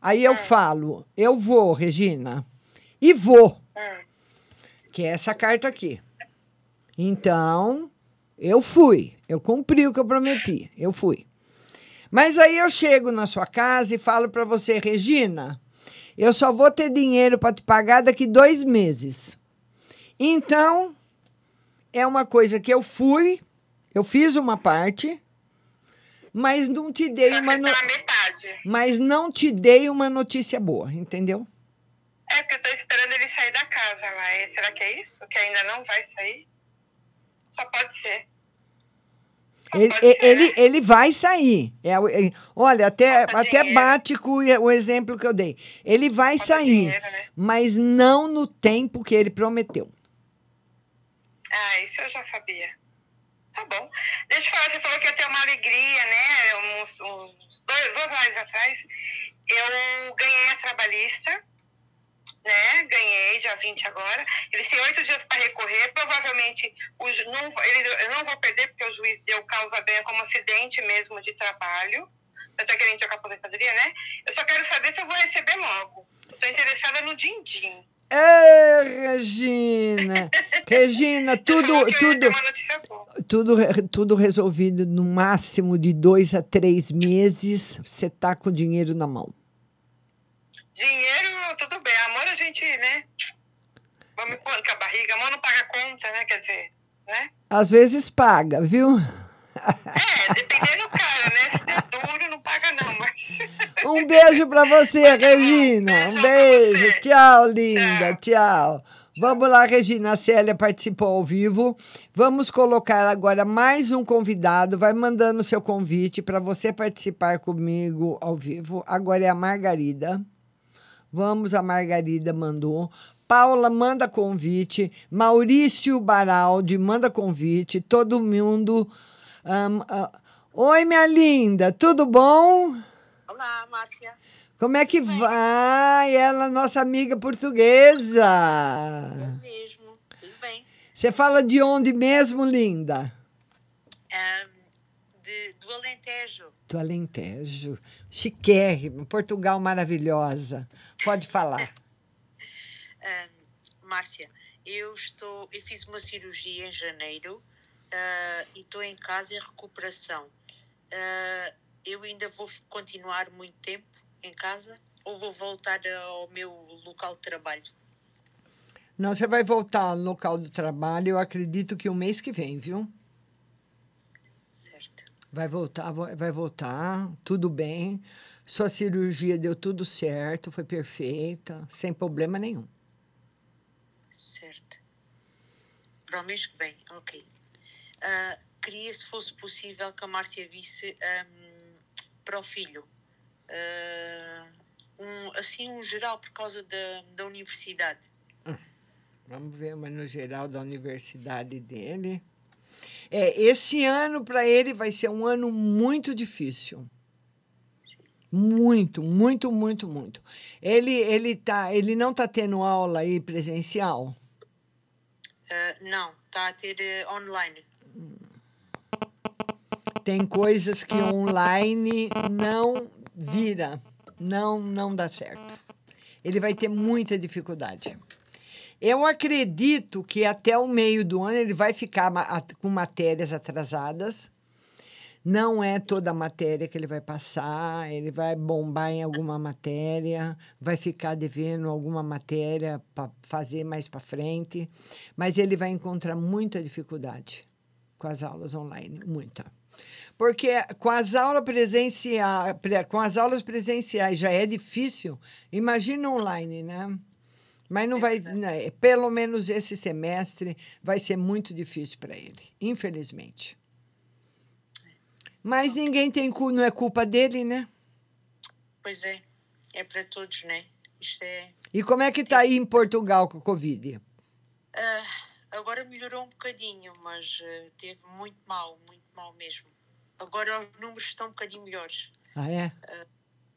Aí eu falo, eu vou, Regina, e vou. Que é essa carta aqui. Então, eu fui, eu cumpri o que eu prometi, eu fui. Mas aí eu chego na sua casa e falo para você, Regina, eu só vou ter dinheiro para te pagar daqui dois meses. Então, é uma coisa que eu fui, eu fiz uma parte, mas não te dei uma no... mas não te dei uma notícia boa, entendeu? É, porque eu tô esperando ele sair da casa. E Será que é isso? Que ainda não vai sair? Só pode ser. Ele, ele, ele vai sair. É, olha, até, até bate com o exemplo que eu dei. Ele vai sair, mas não no tempo que ele prometeu. Ah, isso eu já sabia. Tá bom. Deixa eu falar, você falou que ia ter uma alegria, né? Uns, uns dois, duas horas atrás. Eu ganhei a trabalhista, né? Ganhei, dia 20 agora. Eles têm oito dias para recorrer. Provavelmente o, ju- não, eles, eu não vou perder, porque o juiz deu causa bem como acidente mesmo de trabalho. Eu tô querendo trocar a aposentadoria, né? Eu só quero saber se eu vou receber logo. Estou interessada no din-din. Ê, Regina! [laughs] Regina, tudo, tudo, tudo, tudo resolvido no máximo de dois a três meses. Você tá com o dinheiro na mão. Dinheiro, tudo bem. Amor, a gente, né? Vamos pondo com a barriga. Amor não paga conta, né? Quer dizer, né? Às vezes paga, viu? É, dependendo do cara, né? Se é duro, não paga não, mas... [laughs] Um beijo para você, Regina. Um beijo. Tchau, linda. Tchau. Vamos lá, Regina. A Célia participou ao vivo. Vamos colocar agora mais um convidado. Vai mandando seu convite para você participar comigo ao vivo. Agora é a Margarida. Vamos, a Margarida mandou. Paula manda convite. Maurício Baraldi manda convite. Todo mundo. Um, uh, Oi, minha linda, tudo bom? Olá, Márcia. Como é que vai? Ela, nossa amiga portuguesa. Eu mesmo, tudo bem. Você fala de onde mesmo, linda? Um, de, do Alentejo. Do Alentejo. Chiquérrimo, Portugal maravilhosa. Pode falar. [laughs] um, Márcia, eu estou, eu fiz uma cirurgia em janeiro uh, e estou em casa em recuperação. Uh, eu ainda vou continuar muito tempo em casa ou vou voltar ao meu local de trabalho? Não, você vai voltar ao local do trabalho, eu acredito que o mês que vem, viu? Vai voltar, vai voltar, tudo bem. Sua cirurgia deu tudo certo, foi perfeita, sem problema nenhum. Certo. Mês que vem, ok. Uh, queria, se fosse possível, que a Márcia visse um, para o filho. Uh, um, assim, um geral, por causa da, da universidade. Vamos ver, mas no geral da universidade dele. É, esse ano para ele vai ser um ano muito difícil. Muito, muito, muito, muito. Ele, ele, tá, ele não está tendo aula aí presencial? Uh, não, está a ter uh, online. Tem coisas que online não vira, não, não dá certo. Ele vai ter muita dificuldade. Eu acredito que até o meio do ano ele vai ficar com matérias atrasadas. Não é toda a matéria que ele vai passar, ele vai bombar em alguma matéria, vai ficar devendo alguma matéria para fazer mais para frente, mas ele vai encontrar muita dificuldade com as aulas online, muita. Porque com as aulas presenciais, com as aulas presenciais já é difícil, imagina online, né? Mas não vai, né, pelo menos esse semestre vai ser muito difícil para ele, infelizmente. Mas ninguém tem culpa, não é culpa dele, né? Pois é, é para todos, né? Isto é. E como é que está aí em Portugal com a Covid? Uh, agora melhorou um bocadinho, mas uh, teve muito mal, muito mal mesmo. Agora os números estão um bocadinho melhores. Ah, é? Uh,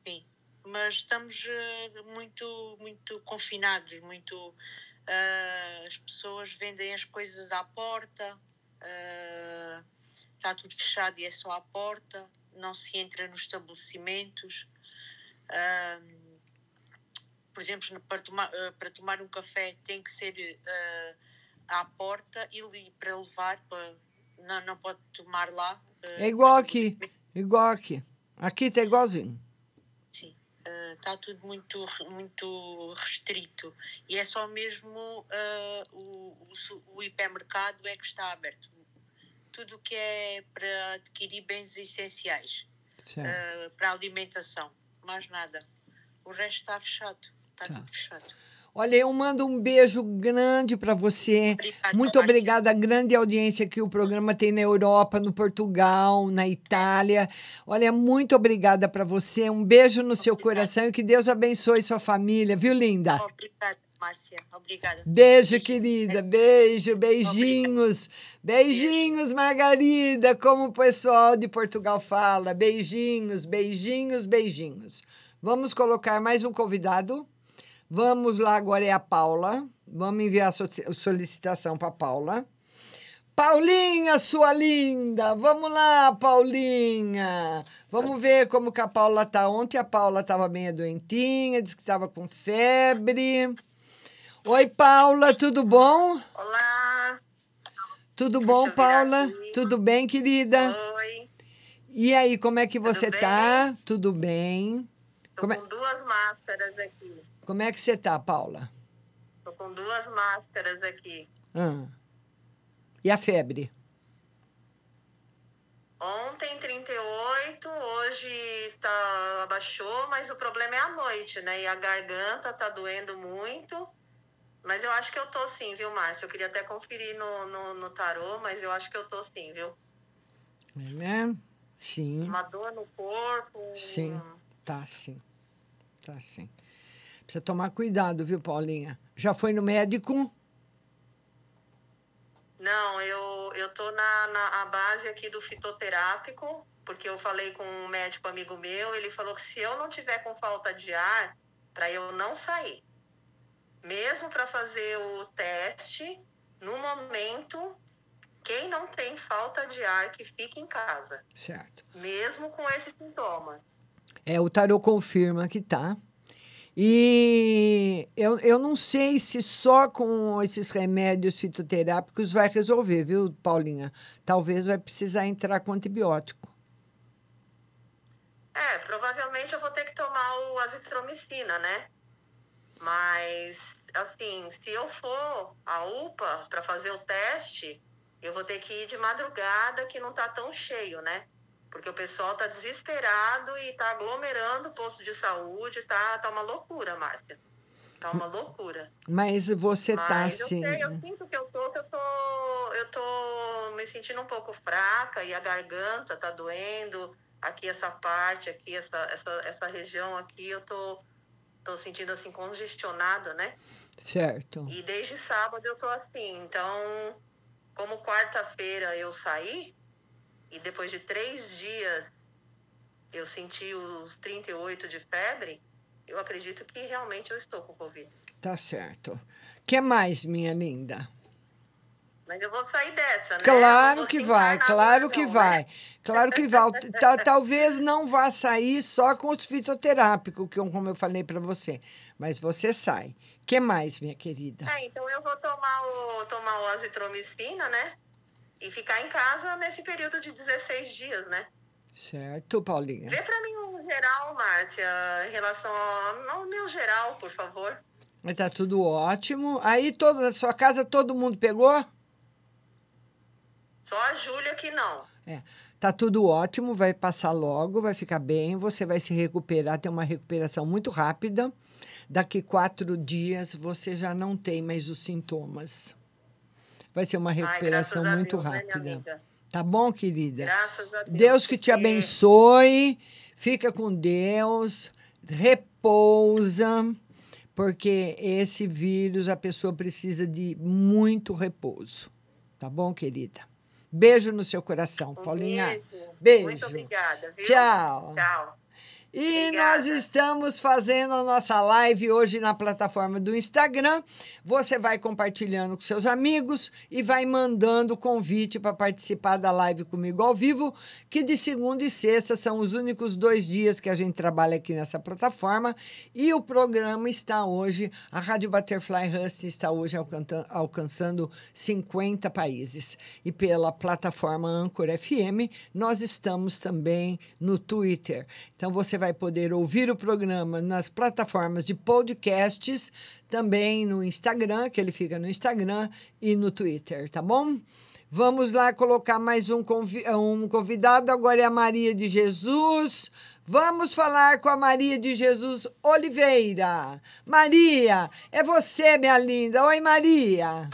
sim mas estamos uh, muito, muito confinados, muito. Uh, as pessoas vendem as coisas à porta, uh, está tudo fechado e é só à porta, não se entra nos estabelecimentos. por exemplo, para tomar, para tomar um café tem que ser à porta e para levar, para, não, não pode tomar lá. é igual aqui, igual aqui. Aqui está igualzinho está uh, tudo muito, muito restrito e é só mesmo uh, o, o, o, hipermercado é que está aberto. Tudo que é para adquirir bens essenciais, uh, para alimentação, mais nada. O resto está fechado, está tá. tudo fechado. Olha, eu mando um beijo grande para você. Obrigada, Muito obrigada à grande audiência que o programa tem na Europa, no Portugal, na Itália. Olha, muito obrigada para você. Um beijo no seu coração e que Deus abençoe sua família, viu, linda? Obrigada. Márcia, obrigada. Beijo, beijo. querida. Beijo, beijinhos. Obrigada. Beijinhos, Margarida, como o pessoal de Portugal fala. Beijinhos, beijinhos, beijinhos. Vamos colocar mais um convidado? Vamos lá, agora é a Paula. Vamos enviar a solicitação para Paula. Paulinha, sua linda! Vamos lá, Paulinha! Vamos ver como que a Paula tá. Ontem a Paula estava bem doentinha, disse que estava com febre. Oi, Paula, tudo bom? Olá! Tudo bom, Paula? Tudo bem, querida? Oi. E aí, como é que você tudo tá? Bem? Tudo bem? Tô como com é... duas máscaras aqui. Como é que você tá, Paula? Tô com duas máscaras aqui. Ah. E a febre? Ontem 38, hoje tá abaixou, mas o problema é a noite, né? E a garganta tá doendo muito. Mas eu acho que eu tô sim, viu, Márcia? Eu queria até conferir no, no, no tarô, mas eu acho que eu tô sim, viu? É, né? Sim. Uma dor no corpo. Sim, tá sim. Tá sim. Precisa tomar cuidado, viu, Paulinha? Já foi no médico? Não, eu, eu tô na, na base aqui do fitoterápico, porque eu falei com um médico amigo meu, ele falou que se eu não tiver com falta de ar, para eu não sair. Mesmo para fazer o teste, no momento, quem não tem falta de ar, que fique em casa. Certo. Mesmo com esses sintomas. É, o tarô confirma que tá. E eu, eu não sei se só com esses remédios fitoterápicos vai resolver, viu, Paulinha? Talvez vai precisar entrar com antibiótico. É, provavelmente eu vou ter que tomar o azitromicina, né? Mas, assim, se eu for à UPA para fazer o teste, eu vou ter que ir de madrugada, que não tá tão cheio, né? Porque o pessoal tá desesperado e tá aglomerando o posto de saúde, tá, tá uma loucura, Márcia. Tá uma loucura. Mas você Mas tá eu assim. sei, eu sinto que eu tô, que eu tô, eu tô me sentindo um pouco fraca e a garganta tá doendo. Aqui essa parte, aqui essa, essa, essa região aqui, eu tô, tô sentindo assim congestionada, né? Certo. E desde sábado eu tô assim. Então, como quarta-feira eu saí, e depois de três dias eu senti os 38 de febre, eu acredito que realmente eu estou com Covid. Tá certo. que mais, minha linda? Mas eu vou sair dessa, né? Claro que vai, claro que vai. Claro que vai. Ta- Talvez não vá sair só com os fitoterápicos, que como eu falei para você. Mas você sai. que mais, minha querida? É, então eu vou tomar o, tomar o azitromicina, né? E ficar em casa nesse período de 16 dias, né? Certo, Paulinha? Vê pra mim um geral, Márcia, em relação ao, meu geral, por favor. Tá tudo ótimo. Aí, toda a sua casa, todo mundo pegou? Só a Júlia que não. É. Tá tudo ótimo, vai passar logo, vai ficar bem, você vai se recuperar, tem uma recuperação muito rápida. Daqui quatro dias você já não tem mais os sintomas. Vai ser uma Ai, recuperação graças a muito Deus, né, rápida. amiga? Tá bom, querida? Graças a Deus. Deus que te abençoe. Fica com Deus. Repousa. Porque esse vírus, a pessoa precisa de muito repouso. Tá bom, querida? Beijo no seu coração, Paulinha. beijo. Beijo. Muito obrigada, viu? Tchau. Tchau. E nós estamos fazendo a nossa live hoje na plataforma do Instagram. Você vai compartilhando com seus amigos e vai mandando convite para participar da live comigo ao vivo, que de segunda e sexta são os únicos dois dias que a gente trabalha aqui nessa plataforma. E o programa está hoje, a Rádio Butterfly Hust está hoje alcançando 50 países. E pela plataforma Anchor FM, nós estamos também no Twitter. Então você vai poder ouvir o programa nas plataformas de podcasts, também no Instagram, que ele fica no Instagram, e no Twitter, tá bom? Vamos lá colocar mais um, convi um convidado, agora é a Maria de Jesus. Vamos falar com a Maria de Jesus Oliveira. Maria, é você, minha linda. Oi, Maria.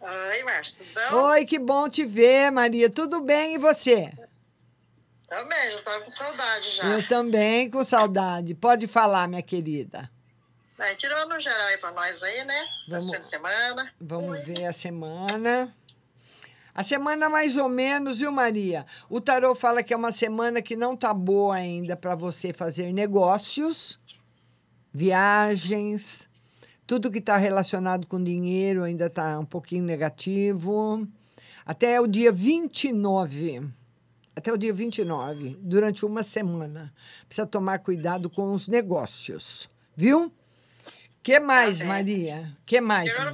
Oi, Márcia, tudo bom? Oi, que bom te ver, Maria. Tudo bem e você? Também, já tava com saudade já. Eu também com saudade. Pode falar, minha querida. Aí, tirando no geral aí pra nós aí, né? Vamos- fim de semana. Vamos ver a semana. A semana mais ou menos, viu, Maria? O tarô fala que é uma semana que não tá boa ainda para você fazer negócios, viagens, tudo que está relacionado com dinheiro ainda está um pouquinho negativo. Até o dia 29. Até o dia 29, durante uma semana. Precisa tomar cuidado com os negócios, viu? que mais, Maria? que mais, o Maria?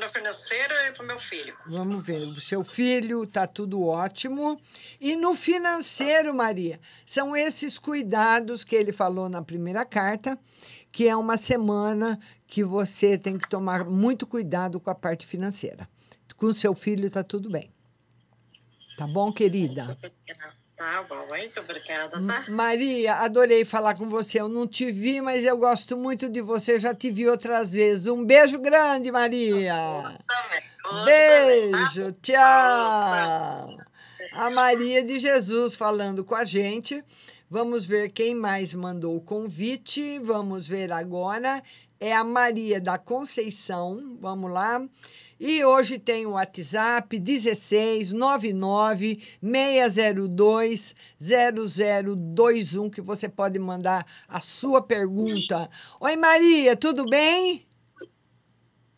no financeiro e pro meu filho. Vamos ver. O seu filho tá tudo ótimo. E no financeiro, Maria, são esses cuidados que ele falou na primeira carta, que é uma semana que você tem que tomar muito cuidado com a parte financeira. com seu filho tá tudo bem. Tá bom, querida? Tá bom, muito obrigada, tá? Maria, adorei falar com você. Eu não te vi, mas eu gosto muito de você. Já te vi outras vezes. Um beijo grande, Maria. Beijo, tchau. A Maria de Jesus falando com a gente. Vamos ver quem mais mandou o convite. Vamos ver agora. É a Maria da Conceição. Vamos lá. E hoje tem o WhatsApp 16 99 602 0021 que você pode mandar a sua pergunta. Oi Maria, tudo bem?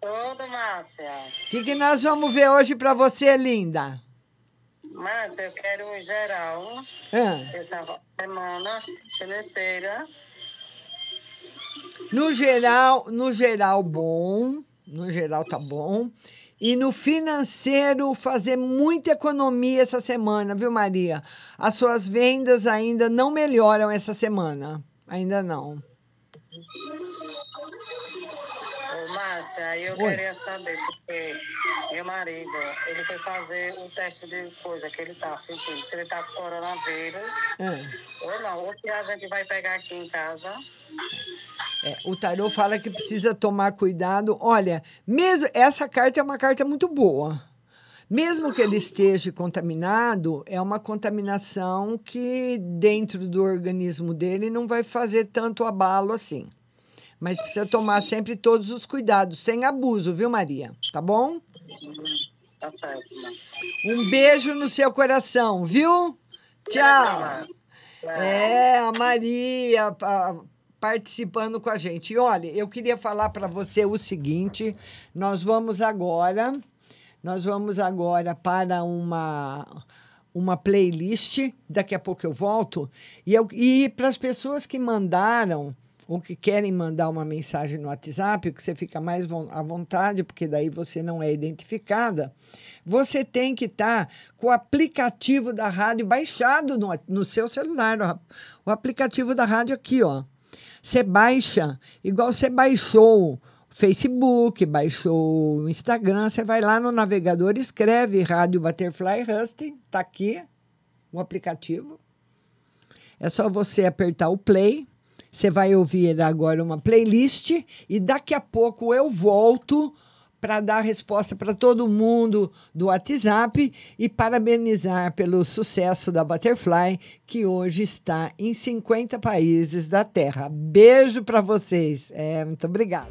Tudo, Márcia. O que, que nós vamos ver hoje para você, linda? Márcia, eu quero geral Ah. essa semana financeira. No geral, no geral bom, no geral tá bom. E no financeiro fazer muita economia essa semana, viu, Maria? As suas vendas ainda não melhoram essa semana. Ainda não. Márcia, eu Oi. queria saber, porque meu marido, ele foi fazer um teste de coisa que ele tá sentindo, se ele tá com coronavírus É. ou não, ou se a gente vai pegar aqui em casa. É, o tarô fala que precisa tomar cuidado. Olha, mesmo essa carta é uma carta muito boa. Mesmo que ele esteja contaminado, é uma contaminação que dentro do organismo dele não vai fazer tanto abalo assim. Mas precisa tomar sempre todos os cuidados, sem abuso, viu, Maria? Tá bom? Tá certo, Márcia. Um beijo no seu coração, viu? Tchau. É, a Maria pa- participando com a gente. E olha, eu queria falar para você o seguinte: nós vamos agora, nós vamos agora para uma uma playlist. Daqui a pouco eu volto. E, eu, e para as pessoas que mandaram ou que querem mandar uma mensagem no WhatsApp, que você fica mais à vontade, porque daí você não é identificada, você tem que estar com o aplicativo da rádio baixado no, no seu celular. ó. O aplicativo da rádio aqui, ó. Você baixa, igual você baixou o Facebook, baixou o Instagram, você vai lá no navegador, escreve Rádio Butterfly Husting, tá aqui o aplicativo. É só você apertar o play. Você vai ouvir agora uma playlist e daqui a pouco eu volto para dar resposta para todo mundo do WhatsApp e parabenizar pelo sucesso da Butterfly, que hoje está em 50 países da Terra. Beijo para vocês. É, muito obrigada.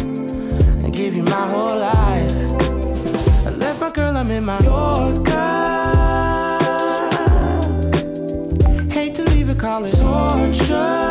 and give you my whole life. I left my girl, I'm in my Yorker. Hate to leave call it torture.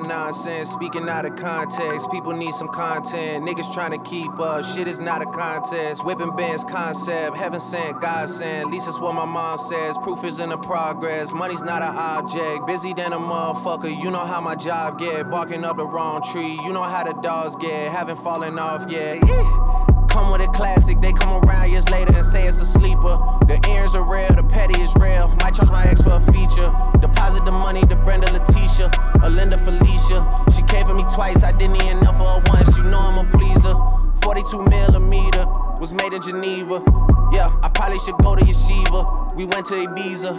Nonsense. Speaking out of context, people need some content. Niggas trying to keep up, shit is not a contest. Whipping bands concept, heaven sent, God sent. At least that's what my mom says. Proof is in the progress, money's not an object. Busy than a motherfucker, you know how my job get. Barking up the wrong tree, you know how the dogs get. Haven't fallen off yet. Come with a classic, they come around years later and say it's a sleeper. The earrings are real, the petty is real. Might charge my ex for a feature. Deposit the money to Brenda Letitia, or Linda Felicia. She came for me twice, I didn't even know for her once. You know I'm a pleaser. 42 millimeter was made in Geneva. Yeah, I probably should go to Yeshiva. We went to Ibiza.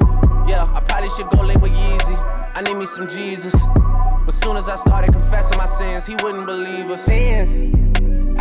Yeah, I probably should go link with Yeezy. I need me some Jesus. But soon as I started confessing my sins, he wouldn't believe us. Sins.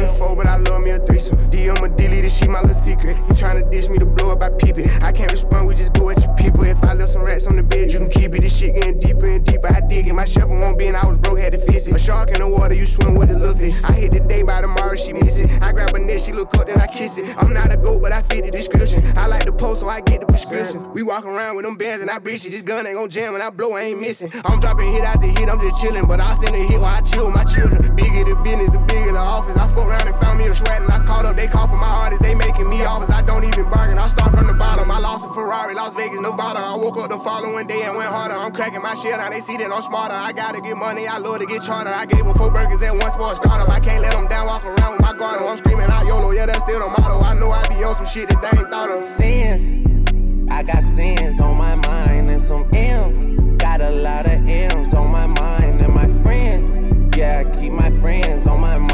The four, but I love me a threesome. DM a dilly, this shit my little secret. He tryna dish me to blow up, I peep it. I can't respond, we just go at your people. If I left some rats on the bed, you can keep it. This shit getting deeper and deeper. I dig it. My shovel won't be, and I was broke, had to fix it. A shark in the water, you swim with a little. I hit the day by tomorrow, she miss it. I grab her neck, she look up, then I kiss it. I'm not a goat, but I fit the description. I like the post, so I get the prescription. We walk around with them bands and I breach it. This gun ain't gon' jam, when I blow, I ain't missing. I'm dropping hit after hit, I'm just chilling. But I send a hit while I chill with my children. Bigger the business, the bigger the office. I fuck around and found me a sweat, and I called up, they call for my artists, they making me offers. I don't even bargain, I start from the bottom. I lost a Ferrari, Las Vegas, Nevada. I woke up the following day and went harder. I'm cracking my shit, now they see that I'm smarter. I gotta get money, I love to get charter. I gave her four burgers at once for a startup. I can't let them down, walk around with my guard. I'm screaming out YOLO, yeah, that's still the motto. I know I be on some shit that they ain't thought of. Sins. I got sins on my mind and some M's. Got a lot of M's on my mind and my friends. Yeah, I keep my friends on my mind.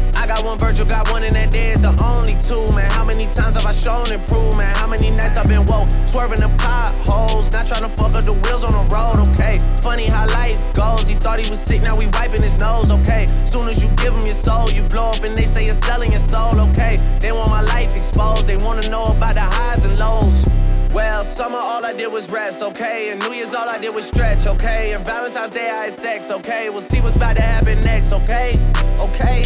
got one Virgil, got one, and that there's the only two, man. How many times have I shown improvement? How many nights I've been woke, swerving the potholes, not trying to fuck up the wheels on the road, okay? Funny how life goes. He thought he was sick, now we wiping his nose, okay? Soon as you give him your soul, you blow up and they say you're selling your soul, okay? They want my life exposed, they wanna know about the highs and lows. Well, summer all I did was rest, okay? And New Year's all I did was stretch, okay? And Valentine's Day I had sex, okay? We'll see what's about to happen next, okay? Okay,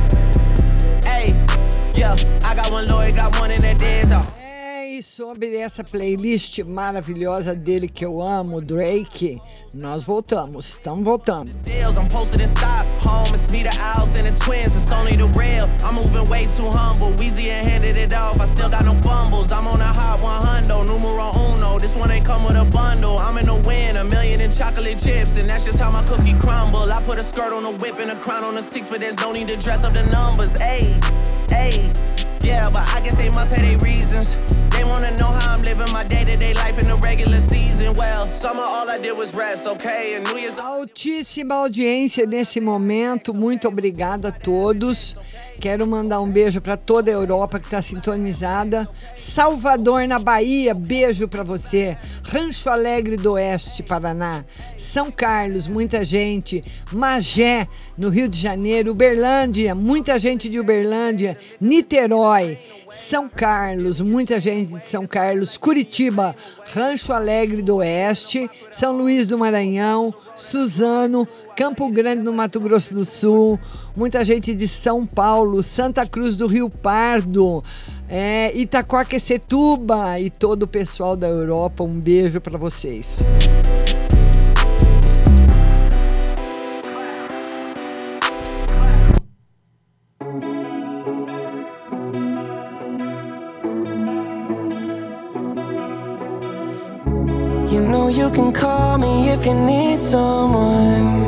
Yeah, I got one lawyer, got one in that dead though. E sobre essa playlist maravilhosa dele que eu amo, Drake, nós voltamos, estamos voltando. deals. I'm posted in Stockholm. It's me, the Owls, and the twins. It's only the real. I'm moving way too humble. Weezy and handed it off. I still got no fumbles. I'm on a hot 100, numero uno. This one ain't come with a bundle. I'm in the win, a million in chocolate chips, and that's just how my cookie crumble. I put a skirt on a whip and a crown on a six, but there's no need to dress up the numbers. Ayy, ayy. Yeah, but I guess they must have their reasons. They wanna know how I'm living my day to day life in the regular season. Well, summer all I did was rest, okay? And New Year's. Altíssima audiência nesse momento, muito obrigada a todos. Quero mandar um beijo para toda a Europa que está sintonizada. Salvador, na Bahia, beijo para você. Rancho Alegre do Oeste, Paraná. São Carlos, muita gente. Magé, no Rio de Janeiro. Uberlândia, muita gente de Uberlândia. Niterói. São Carlos, muita gente de São Carlos, Curitiba, Rancho Alegre do Oeste, São Luís do Maranhão, Suzano, Campo Grande no Mato Grosso do Sul, muita gente de São Paulo, Santa Cruz do Rio Pardo, é, Itacoaquecetuba e todo o pessoal da Europa. Um beijo para vocês. If you need someone.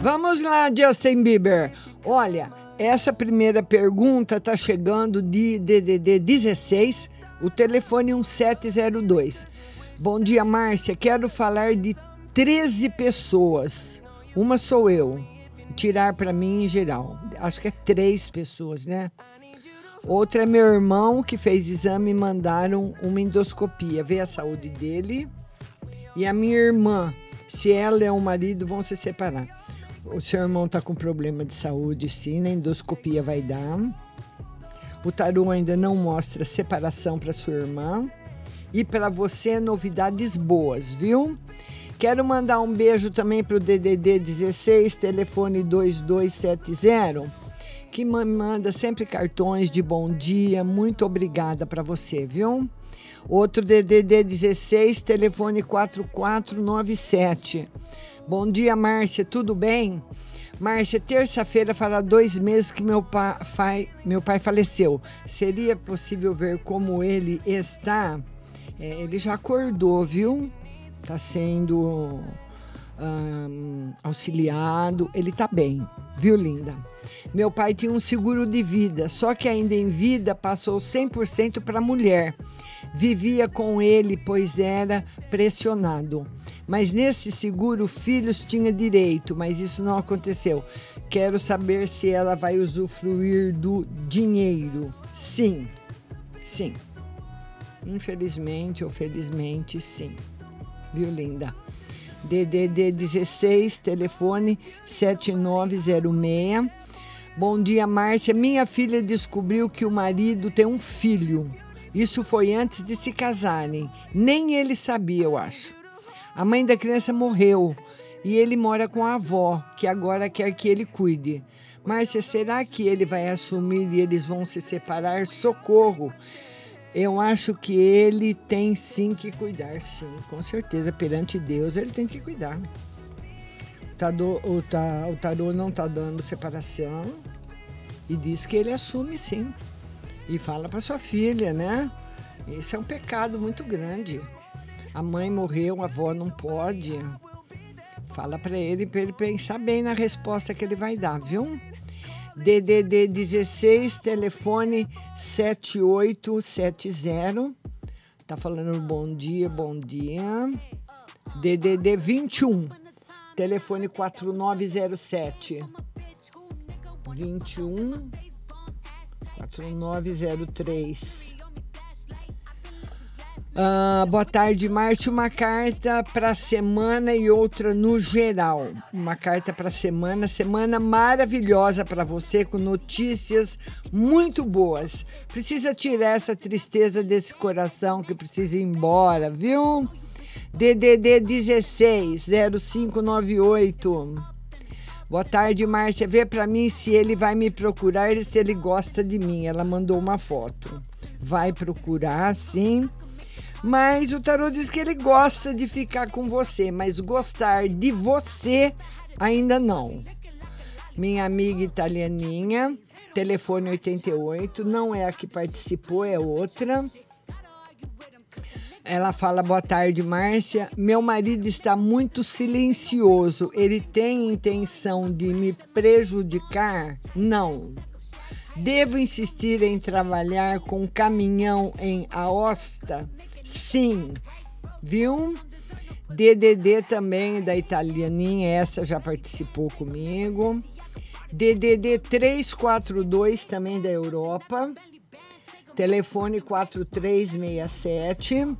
Vamos lá, Justin Bieber. Olha, essa primeira pergunta tá chegando de DDD 16, o telefone 1702. Bom dia, Márcia. Quero falar de 13 pessoas. Uma sou eu. Tirar para mim em geral. Acho que é três pessoas, né? Outra é meu irmão que fez exame e mandaram uma endoscopia, ver a saúde dele. E a minha irmã, se ela é um marido, vão se separar. O seu irmão tá com problema de saúde, sim, na endoscopia vai dar. O tarô ainda não mostra separação para sua irmã. E para você, novidades boas, viu? Quero mandar um beijo também para o DDD 16, telefone 2270 que manda sempre cartões de bom dia. Muito obrigada para você, viu? Outro DDD 16, telefone 4497. Bom dia, Márcia, tudo bem? Márcia, terça-feira fará dois meses que meu pai, meu pai faleceu. Seria possível ver como ele está? É, ele já acordou, viu? Está sendo auxiliado. Ele está bem, viu, linda? Meu pai tinha um seguro de vida, só que ainda em vida passou 100% para a mulher. Vivia com ele, pois era pressionado. Mas nesse seguro, filhos tinha direito, mas isso não aconteceu. Quero saber se ela vai usufruir do dinheiro. Sim, sim. Infelizmente ou felizmente, sim. Viu, linda? DDD 16, telefone 7906. Bom dia, Márcia. Minha filha descobriu que o marido tem um filho. Isso foi antes de se casarem. Nem ele sabia, eu acho. A mãe da criança morreu e ele mora com a avó, que agora quer que ele cuide. Márcia, será que ele vai assumir e eles vão se separar? Socorro! Eu acho que ele tem sim que cuidar, sim, com certeza. Perante Deus, ele tem que cuidar. O tarô, o, ta, o tarô não está dando separação. E diz que ele assume sim. E fala para sua filha, né? Isso é um pecado muito grande. A mãe morreu, a avó não pode. Fala para ele, para ele pensar bem na resposta que ele vai dar, viu? DDD 16, telefone 7870. Tá falando bom dia, bom dia. DDD 21, telefone 4907. 21 4903. Uh, boa tarde, Márcio. Uma carta para semana e outra no geral. Uma carta para semana, semana maravilhosa para você, com notícias muito boas. Precisa tirar essa tristeza desse coração que precisa ir embora, viu? DDD 16 0598. Boa tarde, Márcia. Vê para mim se ele vai me procurar e se ele gosta de mim. Ela mandou uma foto. Vai procurar, sim. Mas o tarô diz que ele gosta de ficar com você, mas gostar de você ainda não. Minha amiga italianinha, telefone 88, não é a que participou, é outra. Ela fala: Boa tarde, Márcia. Meu marido está muito silencioso. Ele tem intenção de me prejudicar? Não. Devo insistir em trabalhar com caminhão em Aosta? Sim, viu? DDD também da italianinha, essa já participou comigo. DDD 342 também da Europa. Telefone 4367.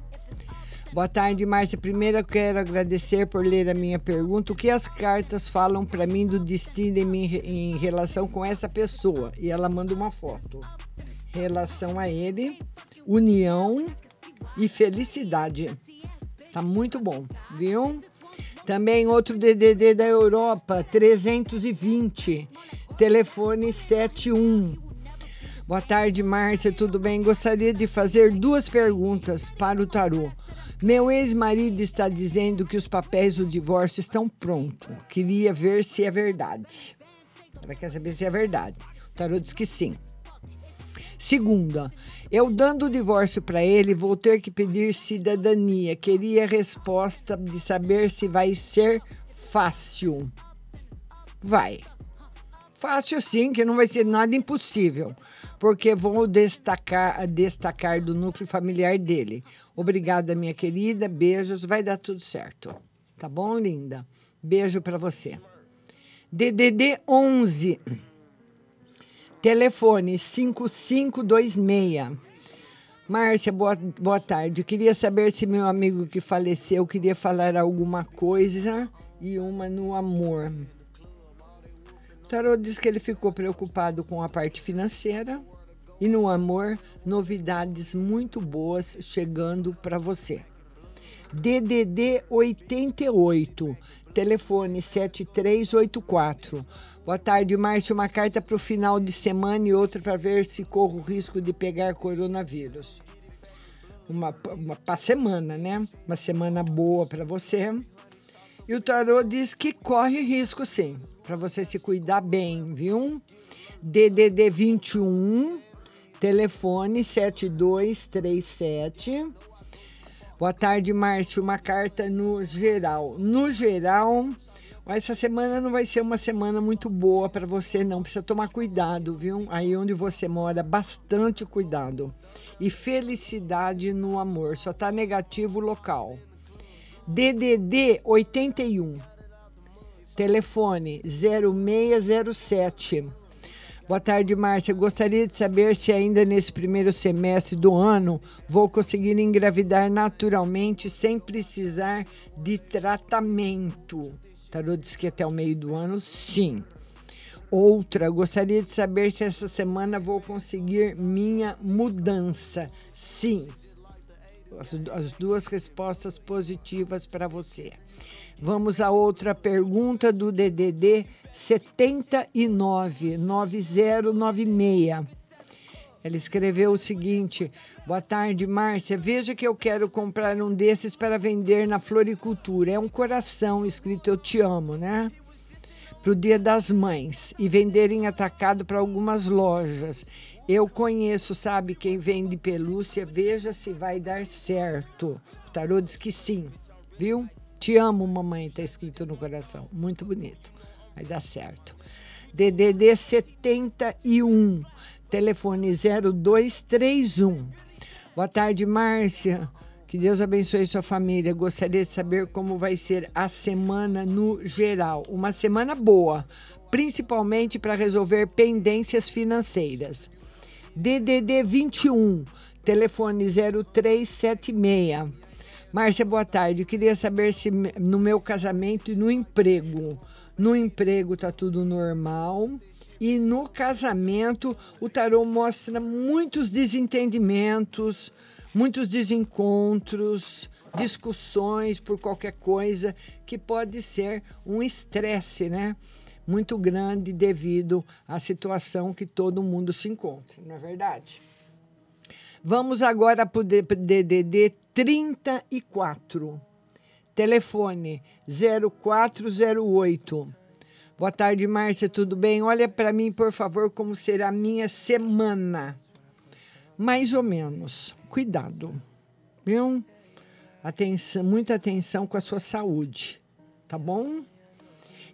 Boa tarde, Márcia. Primeiro eu quero agradecer por ler a minha pergunta. O que as cartas falam para mim do destino em, em relação com essa pessoa? E ela manda uma foto. Relação a ele, união, e felicidade. Tá muito bom, viu? Também outro DDD da Europa, 320, telefone 71. Boa tarde, Márcia, tudo bem? Gostaria de fazer duas perguntas para o tarô. Meu ex-marido está dizendo que os papéis do divórcio estão prontos. Queria ver se é verdade. Ela quer saber se é verdade. O tarô diz que sim. Segunda, eu dando o divórcio para ele, vou ter que pedir cidadania. Queria a resposta de saber se vai ser fácil. Vai. Fácil sim, que não vai ser nada impossível, porque vou destacar, destacar do núcleo familiar dele. Obrigada, minha querida. Beijos, vai dar tudo certo. Tá bom, linda? Beijo para você. DDD 11 Telefone 5526. Márcia, boa, boa tarde. queria saber se meu amigo que faleceu queria falar alguma coisa e uma no amor. O tarô diz que ele ficou preocupado com a parte financeira e no amor, novidades muito boas chegando para você. DDD 88, telefone 7384. Boa tarde, Márcio. Uma carta para o final de semana e outra para ver se corro o risco de pegar coronavírus. Uma, uma para semana, né? Uma semana boa para você. E o tarô diz que corre risco, sim, para você se cuidar bem, viu? DDD 21, telefone 7237. Boa tarde, Márcio. Uma carta no geral. No geral, essa semana não vai ser uma semana muito boa para você, não. Precisa tomar cuidado, viu? Aí onde você mora, bastante cuidado. E felicidade no amor. Só tá negativo local. DDD 81. Telefone 0607. Boa tarde, Márcia. Gostaria de saber se ainda nesse primeiro semestre do ano vou conseguir engravidar naturalmente sem precisar de tratamento. Tarô diz que até o meio do ano, sim. Outra, gostaria de saber se essa semana vou conseguir minha mudança. Sim. As, as duas respostas positivas para você. Vamos a outra pergunta do DDD 79 9096. Ela escreveu o seguinte: Boa tarde, Márcia. Veja que eu quero comprar um desses para vender na floricultura. É um coração escrito Eu Te Amo, né? para o Dia das Mães e venderem atacado para algumas lojas. Eu conheço, sabe, quem vende pelúcia, veja se vai dar certo. O tarô diz que sim, viu? Te amo, mamãe, está escrito no coração. Muito bonito. Vai dar certo. DDD 71, telefone 0231. Boa tarde, Márcia. Que Deus abençoe sua família. Gostaria de saber como vai ser a semana no geral. Uma semana boa, principalmente para resolver pendências financeiras. DDD 21, telefone 0376. Márcia, boa tarde. Queria saber se no meu casamento e no emprego. No emprego tá tudo normal. E no casamento, o tarô mostra muitos desentendimentos, muitos desencontros, discussões por qualquer coisa que pode ser um estresse, né? muito grande devido à situação que todo mundo se encontra, não é verdade? Vamos agora para o DDD 34. Telefone 0408. Boa tarde, Márcia, tudo bem? Olha para mim, por favor, como será a minha semana. Mais ou menos. Cuidado, viu? Atenção, muita atenção com a sua saúde, tá bom?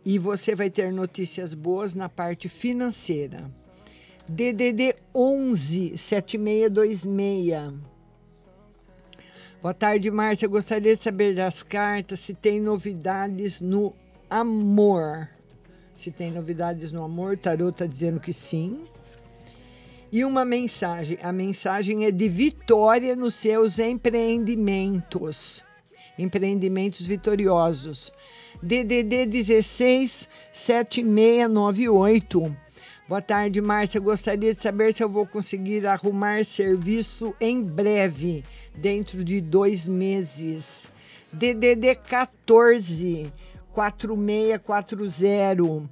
e você vai ter notícias boas na parte financeira. DDD 11 7626. Boa tarde, Márcia. Gostaria de saber das cartas se tem novidades no amor. Se tem novidades no amor, tarô está dizendo que sim. E uma mensagem. A mensagem é de vitória nos seus empreendimentos. Empreendimentos vitoriosos. DDD 16 7698. Boa tarde, Márcia. Gostaria de saber se eu vou conseguir arrumar serviço em breve, dentro de dois meses. DDD 14 4640.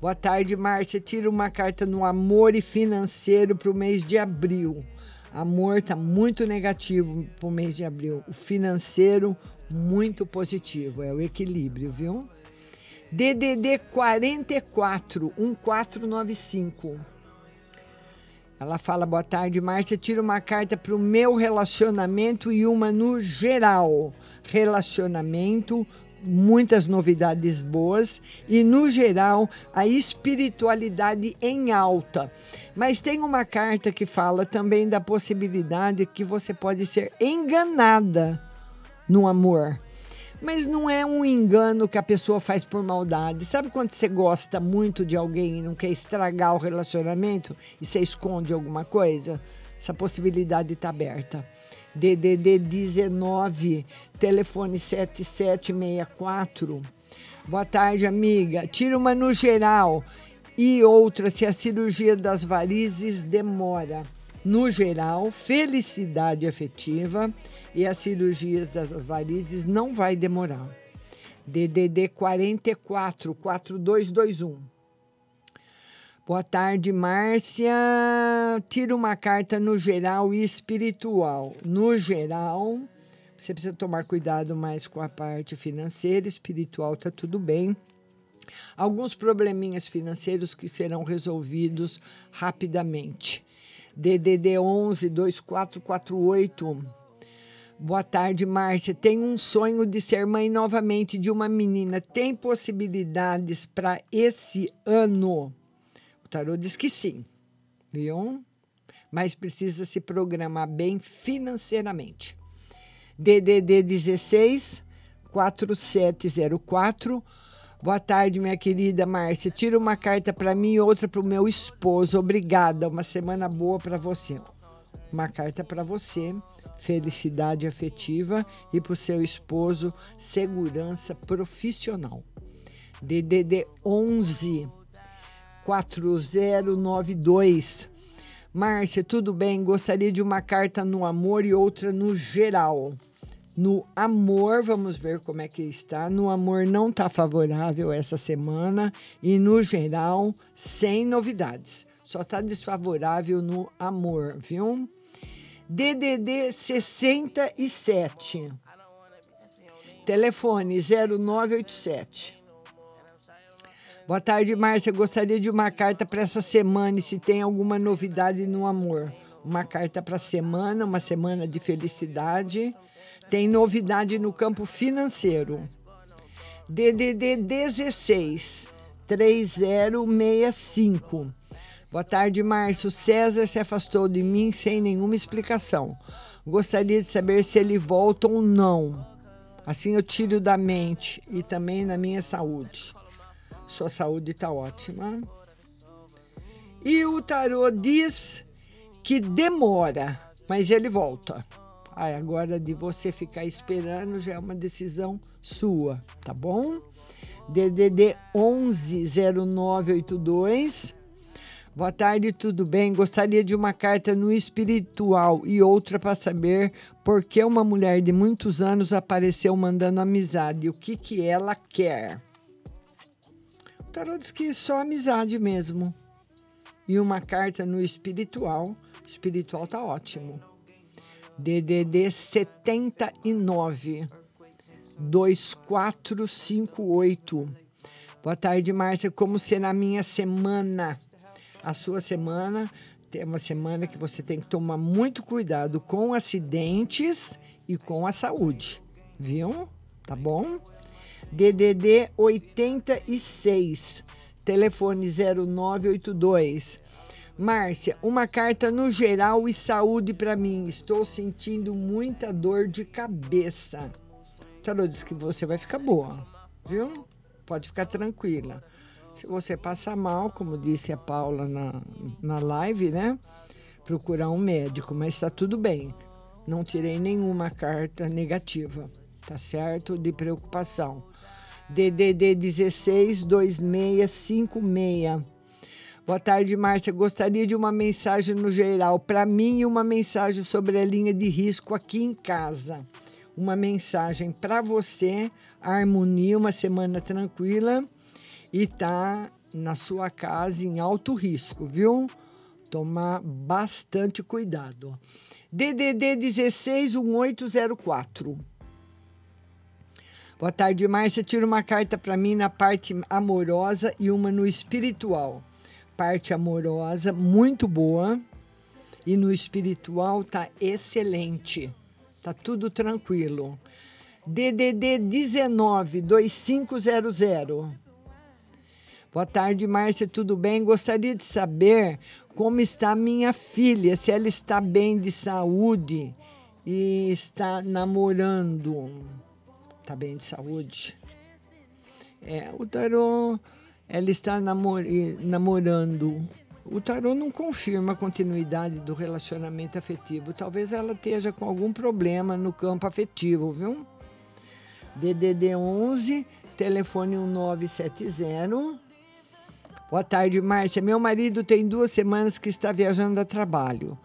Boa tarde, Márcia. Tira uma carta no amor e financeiro para o mês de abril. Amor está muito negativo para o mês de abril. O financeiro muito positivo, é o equilíbrio, viu? DDD 44 1495. Ela fala: Boa tarde, Márcia. Tira uma carta para o meu relacionamento e uma no geral. Relacionamento, muitas novidades boas e, no geral, a espiritualidade em alta. Mas tem uma carta que fala também da possibilidade que você pode ser enganada no amor. Mas não é um engano que a pessoa faz por maldade. Sabe quando você gosta muito de alguém e não quer estragar o relacionamento e você esconde alguma coisa? Essa possibilidade está aberta. DDD 19, telefone 7764. Boa tarde, amiga. Tira uma no geral e outra se a cirurgia das varizes demora no geral, felicidade afetiva e as cirurgias das varizes não vai demorar. DDD 44 4221. Boa tarde, Márcia. Tira uma carta no geral e espiritual. No geral, você precisa tomar cuidado mais com a parte financeira, espiritual tá tudo bem. Alguns probleminhas financeiros que serão resolvidos rapidamente. DDD 11 2448. Boa tarde, Márcia. Tenho um sonho de ser mãe novamente de uma menina. Tem possibilidades para esse ano? Tarô diz que sim, viu? Mas precisa se programar bem financeiramente. DDD 16 4704 Boa tarde, minha querida Márcia. Tira uma carta para mim e outra para o meu esposo. Obrigada. Uma semana boa para você. Uma carta para você, felicidade afetiva e para o seu esposo, segurança profissional. DDD 11 4092. Márcia, tudo bem? Gostaria de uma carta no amor e outra no geral. No amor, vamos ver como é que está. No amor não está favorável essa semana e no geral, sem novidades. Só está desfavorável no amor, viu? DDD 67. Telefone 0987. Boa tarde, Márcia. Gostaria de uma carta para essa semana e se tem alguma novidade no amor. Uma carta para a semana, uma semana de felicidade. Tem novidade no campo financeiro. DDD 16 3065. Boa tarde, Márcio. César se afastou de mim sem nenhuma explicação. Gostaria de saber se ele volta ou não. Assim eu tiro da mente e também na minha saúde. Sua saúde está ótima. E o tarô diz que demora, mas ele volta. Aí agora de você ficar esperando já é uma decisão sua, tá bom? DDD 110982. Boa tarde, tudo bem? Gostaria de uma carta no espiritual e outra para saber por que uma mulher de muitos anos apareceu mandando amizade. O que que ela quer? Tarô diz que só amizade mesmo. E uma carta no espiritual. Espiritual tá ótimo. DDD 79 2458. Boa tarde, Márcia. Como será a minha semana? A sua semana é uma semana que você tem que tomar muito cuidado com acidentes e com a saúde, viu? Tá bom? DDD 86, telefone 0982. Márcia, uma carta no geral e saúde para mim. Estou sentindo muita dor de cabeça. O tarô que você vai ficar boa, viu? Pode ficar tranquila. Se você passar mal, como disse a Paula na, na live, né? Procurar um médico, mas está tudo bem. Não tirei nenhuma carta negativa, tá certo? De preocupação. DDD 16 2656. Boa tarde, Márcia. Gostaria de uma mensagem no geral para mim e uma mensagem sobre a linha de risco aqui em casa. Uma mensagem para você, harmonia, uma semana tranquila e tá na sua casa em alto risco, viu? Tomar bastante cuidado. DDD 16 1804. Boa tarde, Márcia. Tira uma carta para mim na parte amorosa e uma no espiritual. Parte amorosa, muito boa. E no espiritual tá excelente. Tá tudo tranquilo. DDD 19 2500. Boa tarde, Márcia. Tudo bem? Gostaria de saber como está minha filha, se ela está bem de saúde e está namorando está bem de saúde. É, o tarô, ela está namor namorando. O tarô não confirma a continuidade do relacionamento afetivo. Talvez ela esteja com algum problema no campo afetivo, viu? DDD 11, telefone 1970. Boa tarde, Márcia. Meu marido tem duas semanas que está viajando a trabalho.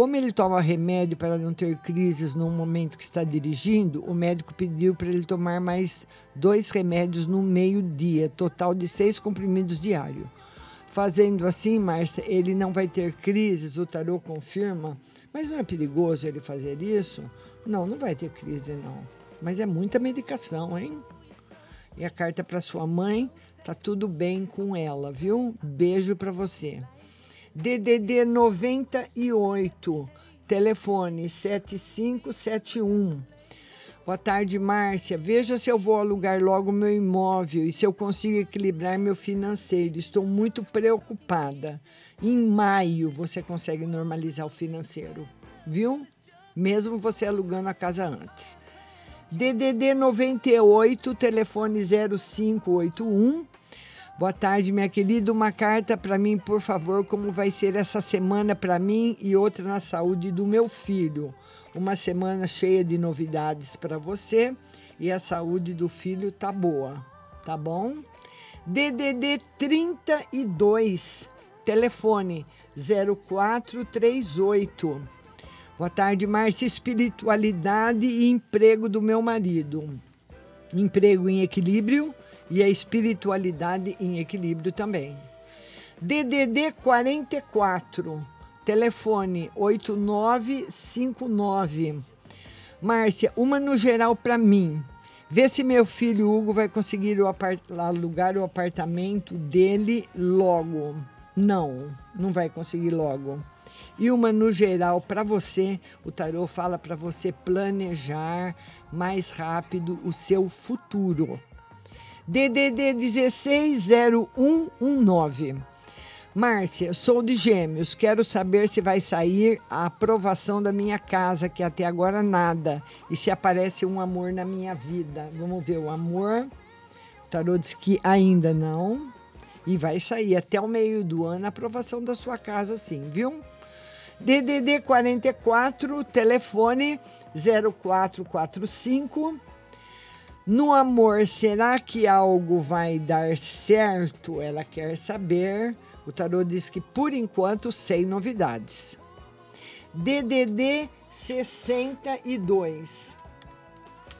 Como ele toma remédio para não ter crises no momento que está dirigindo, o médico pediu para ele tomar mais dois remédios no meio-dia, total de seis comprimidos diários. Fazendo assim, Márcia, ele não vai ter crises, o tarô confirma. Mas não é perigoso ele fazer isso? Não, não vai ter crise, não. Mas é muita medicação, hein? E a carta para sua mãe, tá tudo bem com ela, viu? Beijo para você. DDD 98, telefone 7571. Boa tarde, Márcia. Veja se eu vou alugar logo meu imóvel e se eu consigo equilibrar meu financeiro. Estou muito preocupada. Em maio você consegue normalizar o financeiro, viu? Mesmo você alugando a casa antes. DDD 98, telefone 0581 Boa tarde, minha querida. Uma carta para mim, por favor, como vai ser essa semana para mim e outra na saúde do meu filho. Uma semana cheia de novidades para você e a saúde do filho tá boa, tá bom? DDD 32, telefone 0438. Boa tarde, Márcia. Espiritualidade e emprego do meu marido. Emprego em equilíbrio e a espiritualidade em equilíbrio também. DDD 44, telefone 8959. Márcia, uma no geral para mim. Vê se meu filho Hugo vai conseguir o alugar o apartamento dele logo. Não, não vai conseguir logo. E uma no geral para você, o tarô fala para você planejar mais rápido o seu futuro. DDD 160119. Márcia, sou de Gêmeos. Quero saber se vai sair a aprovação da minha casa, que até agora nada. E se aparece um amor na minha vida. Vamos ver o amor. O tarô diz que ainda não. E vai sair até o meio do ano a aprovação da sua casa, sim, viu? DDD 44, telefone 0445. No amor, será que algo vai dar certo? Ela quer saber. O tarô diz que por enquanto sem novidades. DDD 62.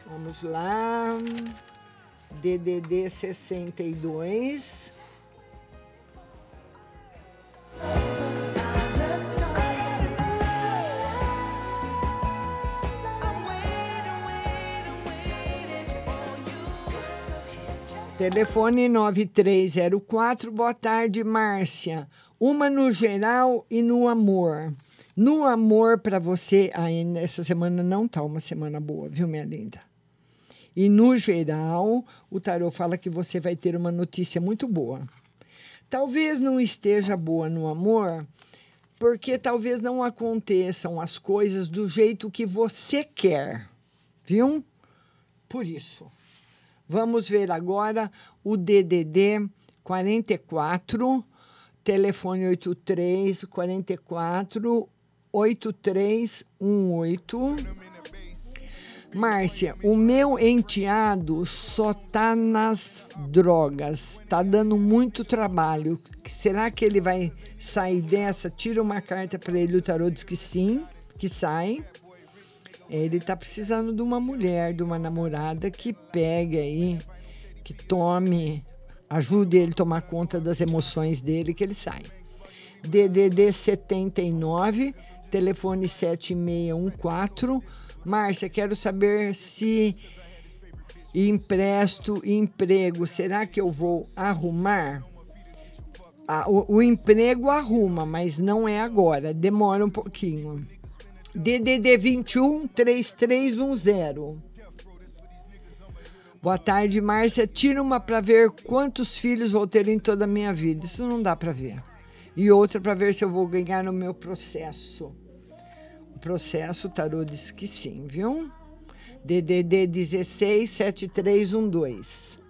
Vamos lá. DDD 62. Telefone 9304. Boa tarde, Márcia. Uma no geral e no amor. No amor para você, ainda essa semana não tá uma semana boa, viu, minha linda? E no geral, o tarô fala que você vai ter uma notícia muito boa. Talvez não esteja boa no amor, porque talvez não aconteçam as coisas do jeito que você quer, viu? Por isso. Vamos ver agora o DDD 44, telefone 83 44 8318. Márcia, o meu enteado só tá nas drogas, tá dando muito trabalho. Será que ele vai sair dessa? Tira uma carta para ele, o tarô diz que sim, que sai. Ele está precisando de uma mulher, de uma namorada que pegue aí, que tome, ajude ele a tomar conta das emoções dele, que ele sai. DDD 79, telefone 7614. Márcia, quero saber se empresto emprego, será que eu vou arrumar? Ah, o, o emprego arruma, mas não é agora, demora um pouquinho. DDD 21 3310. Boa tarde, Márcia. Tira uma para ver quantos filhos vou ter em toda a minha vida. Isso não dá para ver. E outra para ver se eu vou ganhar no meu processo. O processo, o tarô diz que sim, viu? DDD 16 7312.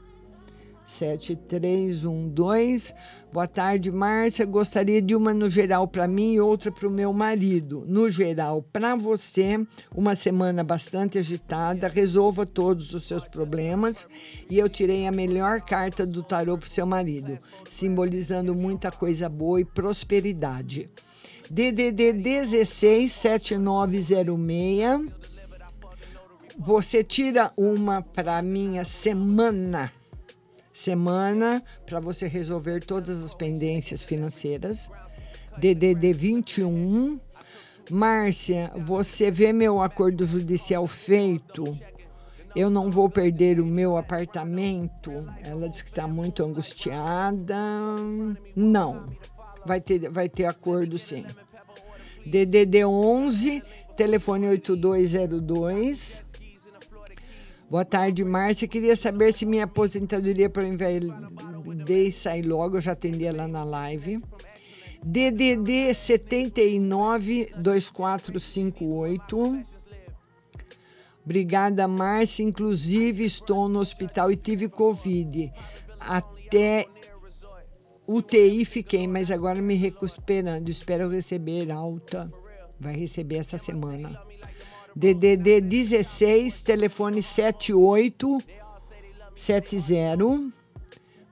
7312. Boa tarde, Márcia. Gostaria de uma no geral para mim e outra para o meu marido. No geral, para você, uma semana bastante agitada. Resolva todos os seus problemas. E eu tirei a melhor carta do tarô para o seu marido, simbolizando muita coisa boa e prosperidade. DDD 16 7906. Você tira uma para minha semana semana para você resolver todas as pendências financeiras. DDD 21. Márcia, você vê meu acordo judicial feito? Eu não vou perder o meu apartamento? Ela diz que está muito angustiada. Não, vai ter, vai ter acordo sim. DDD 11, telefone 8202. Boa tarde, Márcia. Queria saber se minha aposentadoria para invalidez sai logo. Eu já atendi ela na live. DDD 79 2458. Obrigada, Márcia. Inclusive, estou no hospital e tive Covid. Até UTI fiquei, mas agora me recuperando. Espero receber alta. Vai receber essa semana. DDD 16, telefone 7870.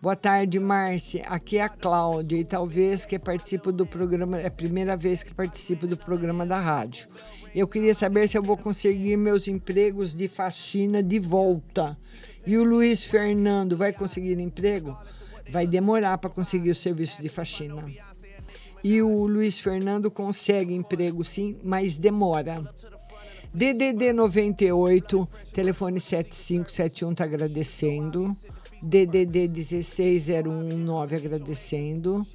Boa tarde, Márcia. Aqui é a Cláudia e talvez que participo do programa, é a primeira vez que participo do programa da rádio. Eu queria saber se eu vou conseguir meus empregos de faxina de volta. E o Luiz Fernando vai conseguir emprego? Vai demorar para conseguir o serviço de faxina. E o Luiz Fernando consegue emprego sim, mas demora. DDD 98, telefone 7571 está agradecendo. DDD 16019 agradecendo.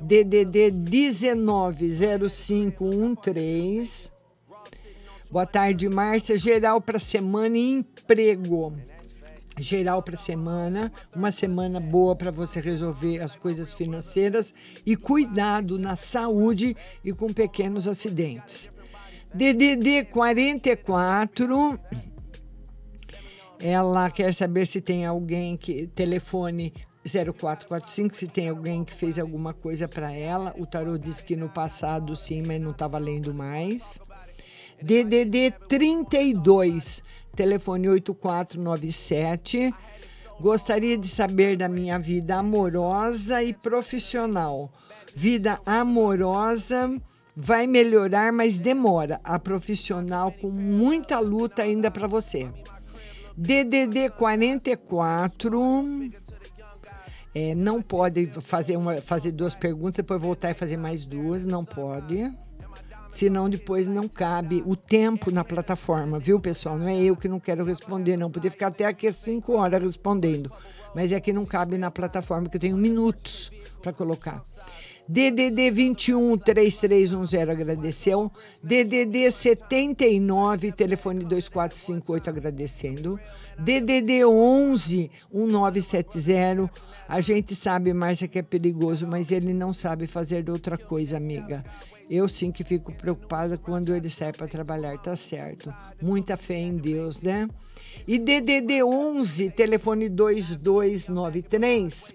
DDD 190513. Boa tarde, Márcia. Geral para semana e emprego. Geral para semana, uma semana boa para você resolver as coisas financeiras e cuidado na saúde e com pequenos acidentes. DDD 44 ela quer saber se tem alguém que telefone 0445, se tem alguém que fez alguma coisa para ela. O tarô diz que no passado sim, mas não está valendo mais. DDD 32, telefone 8497. Gostaria de saber da minha vida amorosa e profissional. Vida amorosa vai melhorar, mas demora. A profissional com muita luta ainda para você. DDD 44. É, não pode fazer, uma, fazer duas perguntas, depois voltar e fazer mais duas. Não pode. Senão depois não cabe o tempo na plataforma, viu, pessoal? Não é eu que não quero responder, não. Podia ficar até aqui cinco horas respondendo. Mas é que não cabe na plataforma, que eu tenho minutos para colocar. DDD 21 3310 agradeceu. DDD 79 telefone 2458 agradecendo. DDD 11 1970. A gente sabe, Márcia, que é perigoso, mas ele não sabe fazer outra coisa, amiga. Eu sim que fico preocupada quando ele sai para trabalhar, tá certo. Muita fé em Deus, né? E DDD 11 telefone 2293.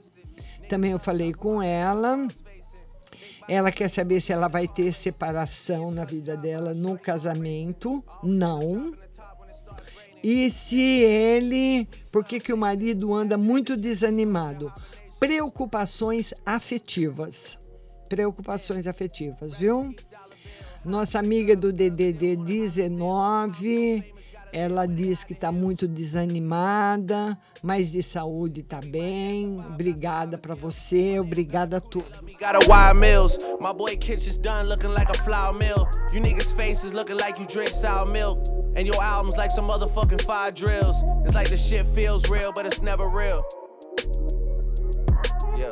Também eu falei com ela. Ela quer saber se ela vai ter separação na vida dela no casamento. Não. E se ele. Por que, que o marido anda muito desanimado? Preocupações afetivas. Preocupações afetivas, viu? Nossa amiga do DDD 19 ela diz que está muito desanimada, mas de saúde está bem. Obrigada para você, obrigada a todos. And your album's like some motherfucking fire drills. It's like the shit feels real, but it's never real. Yeah.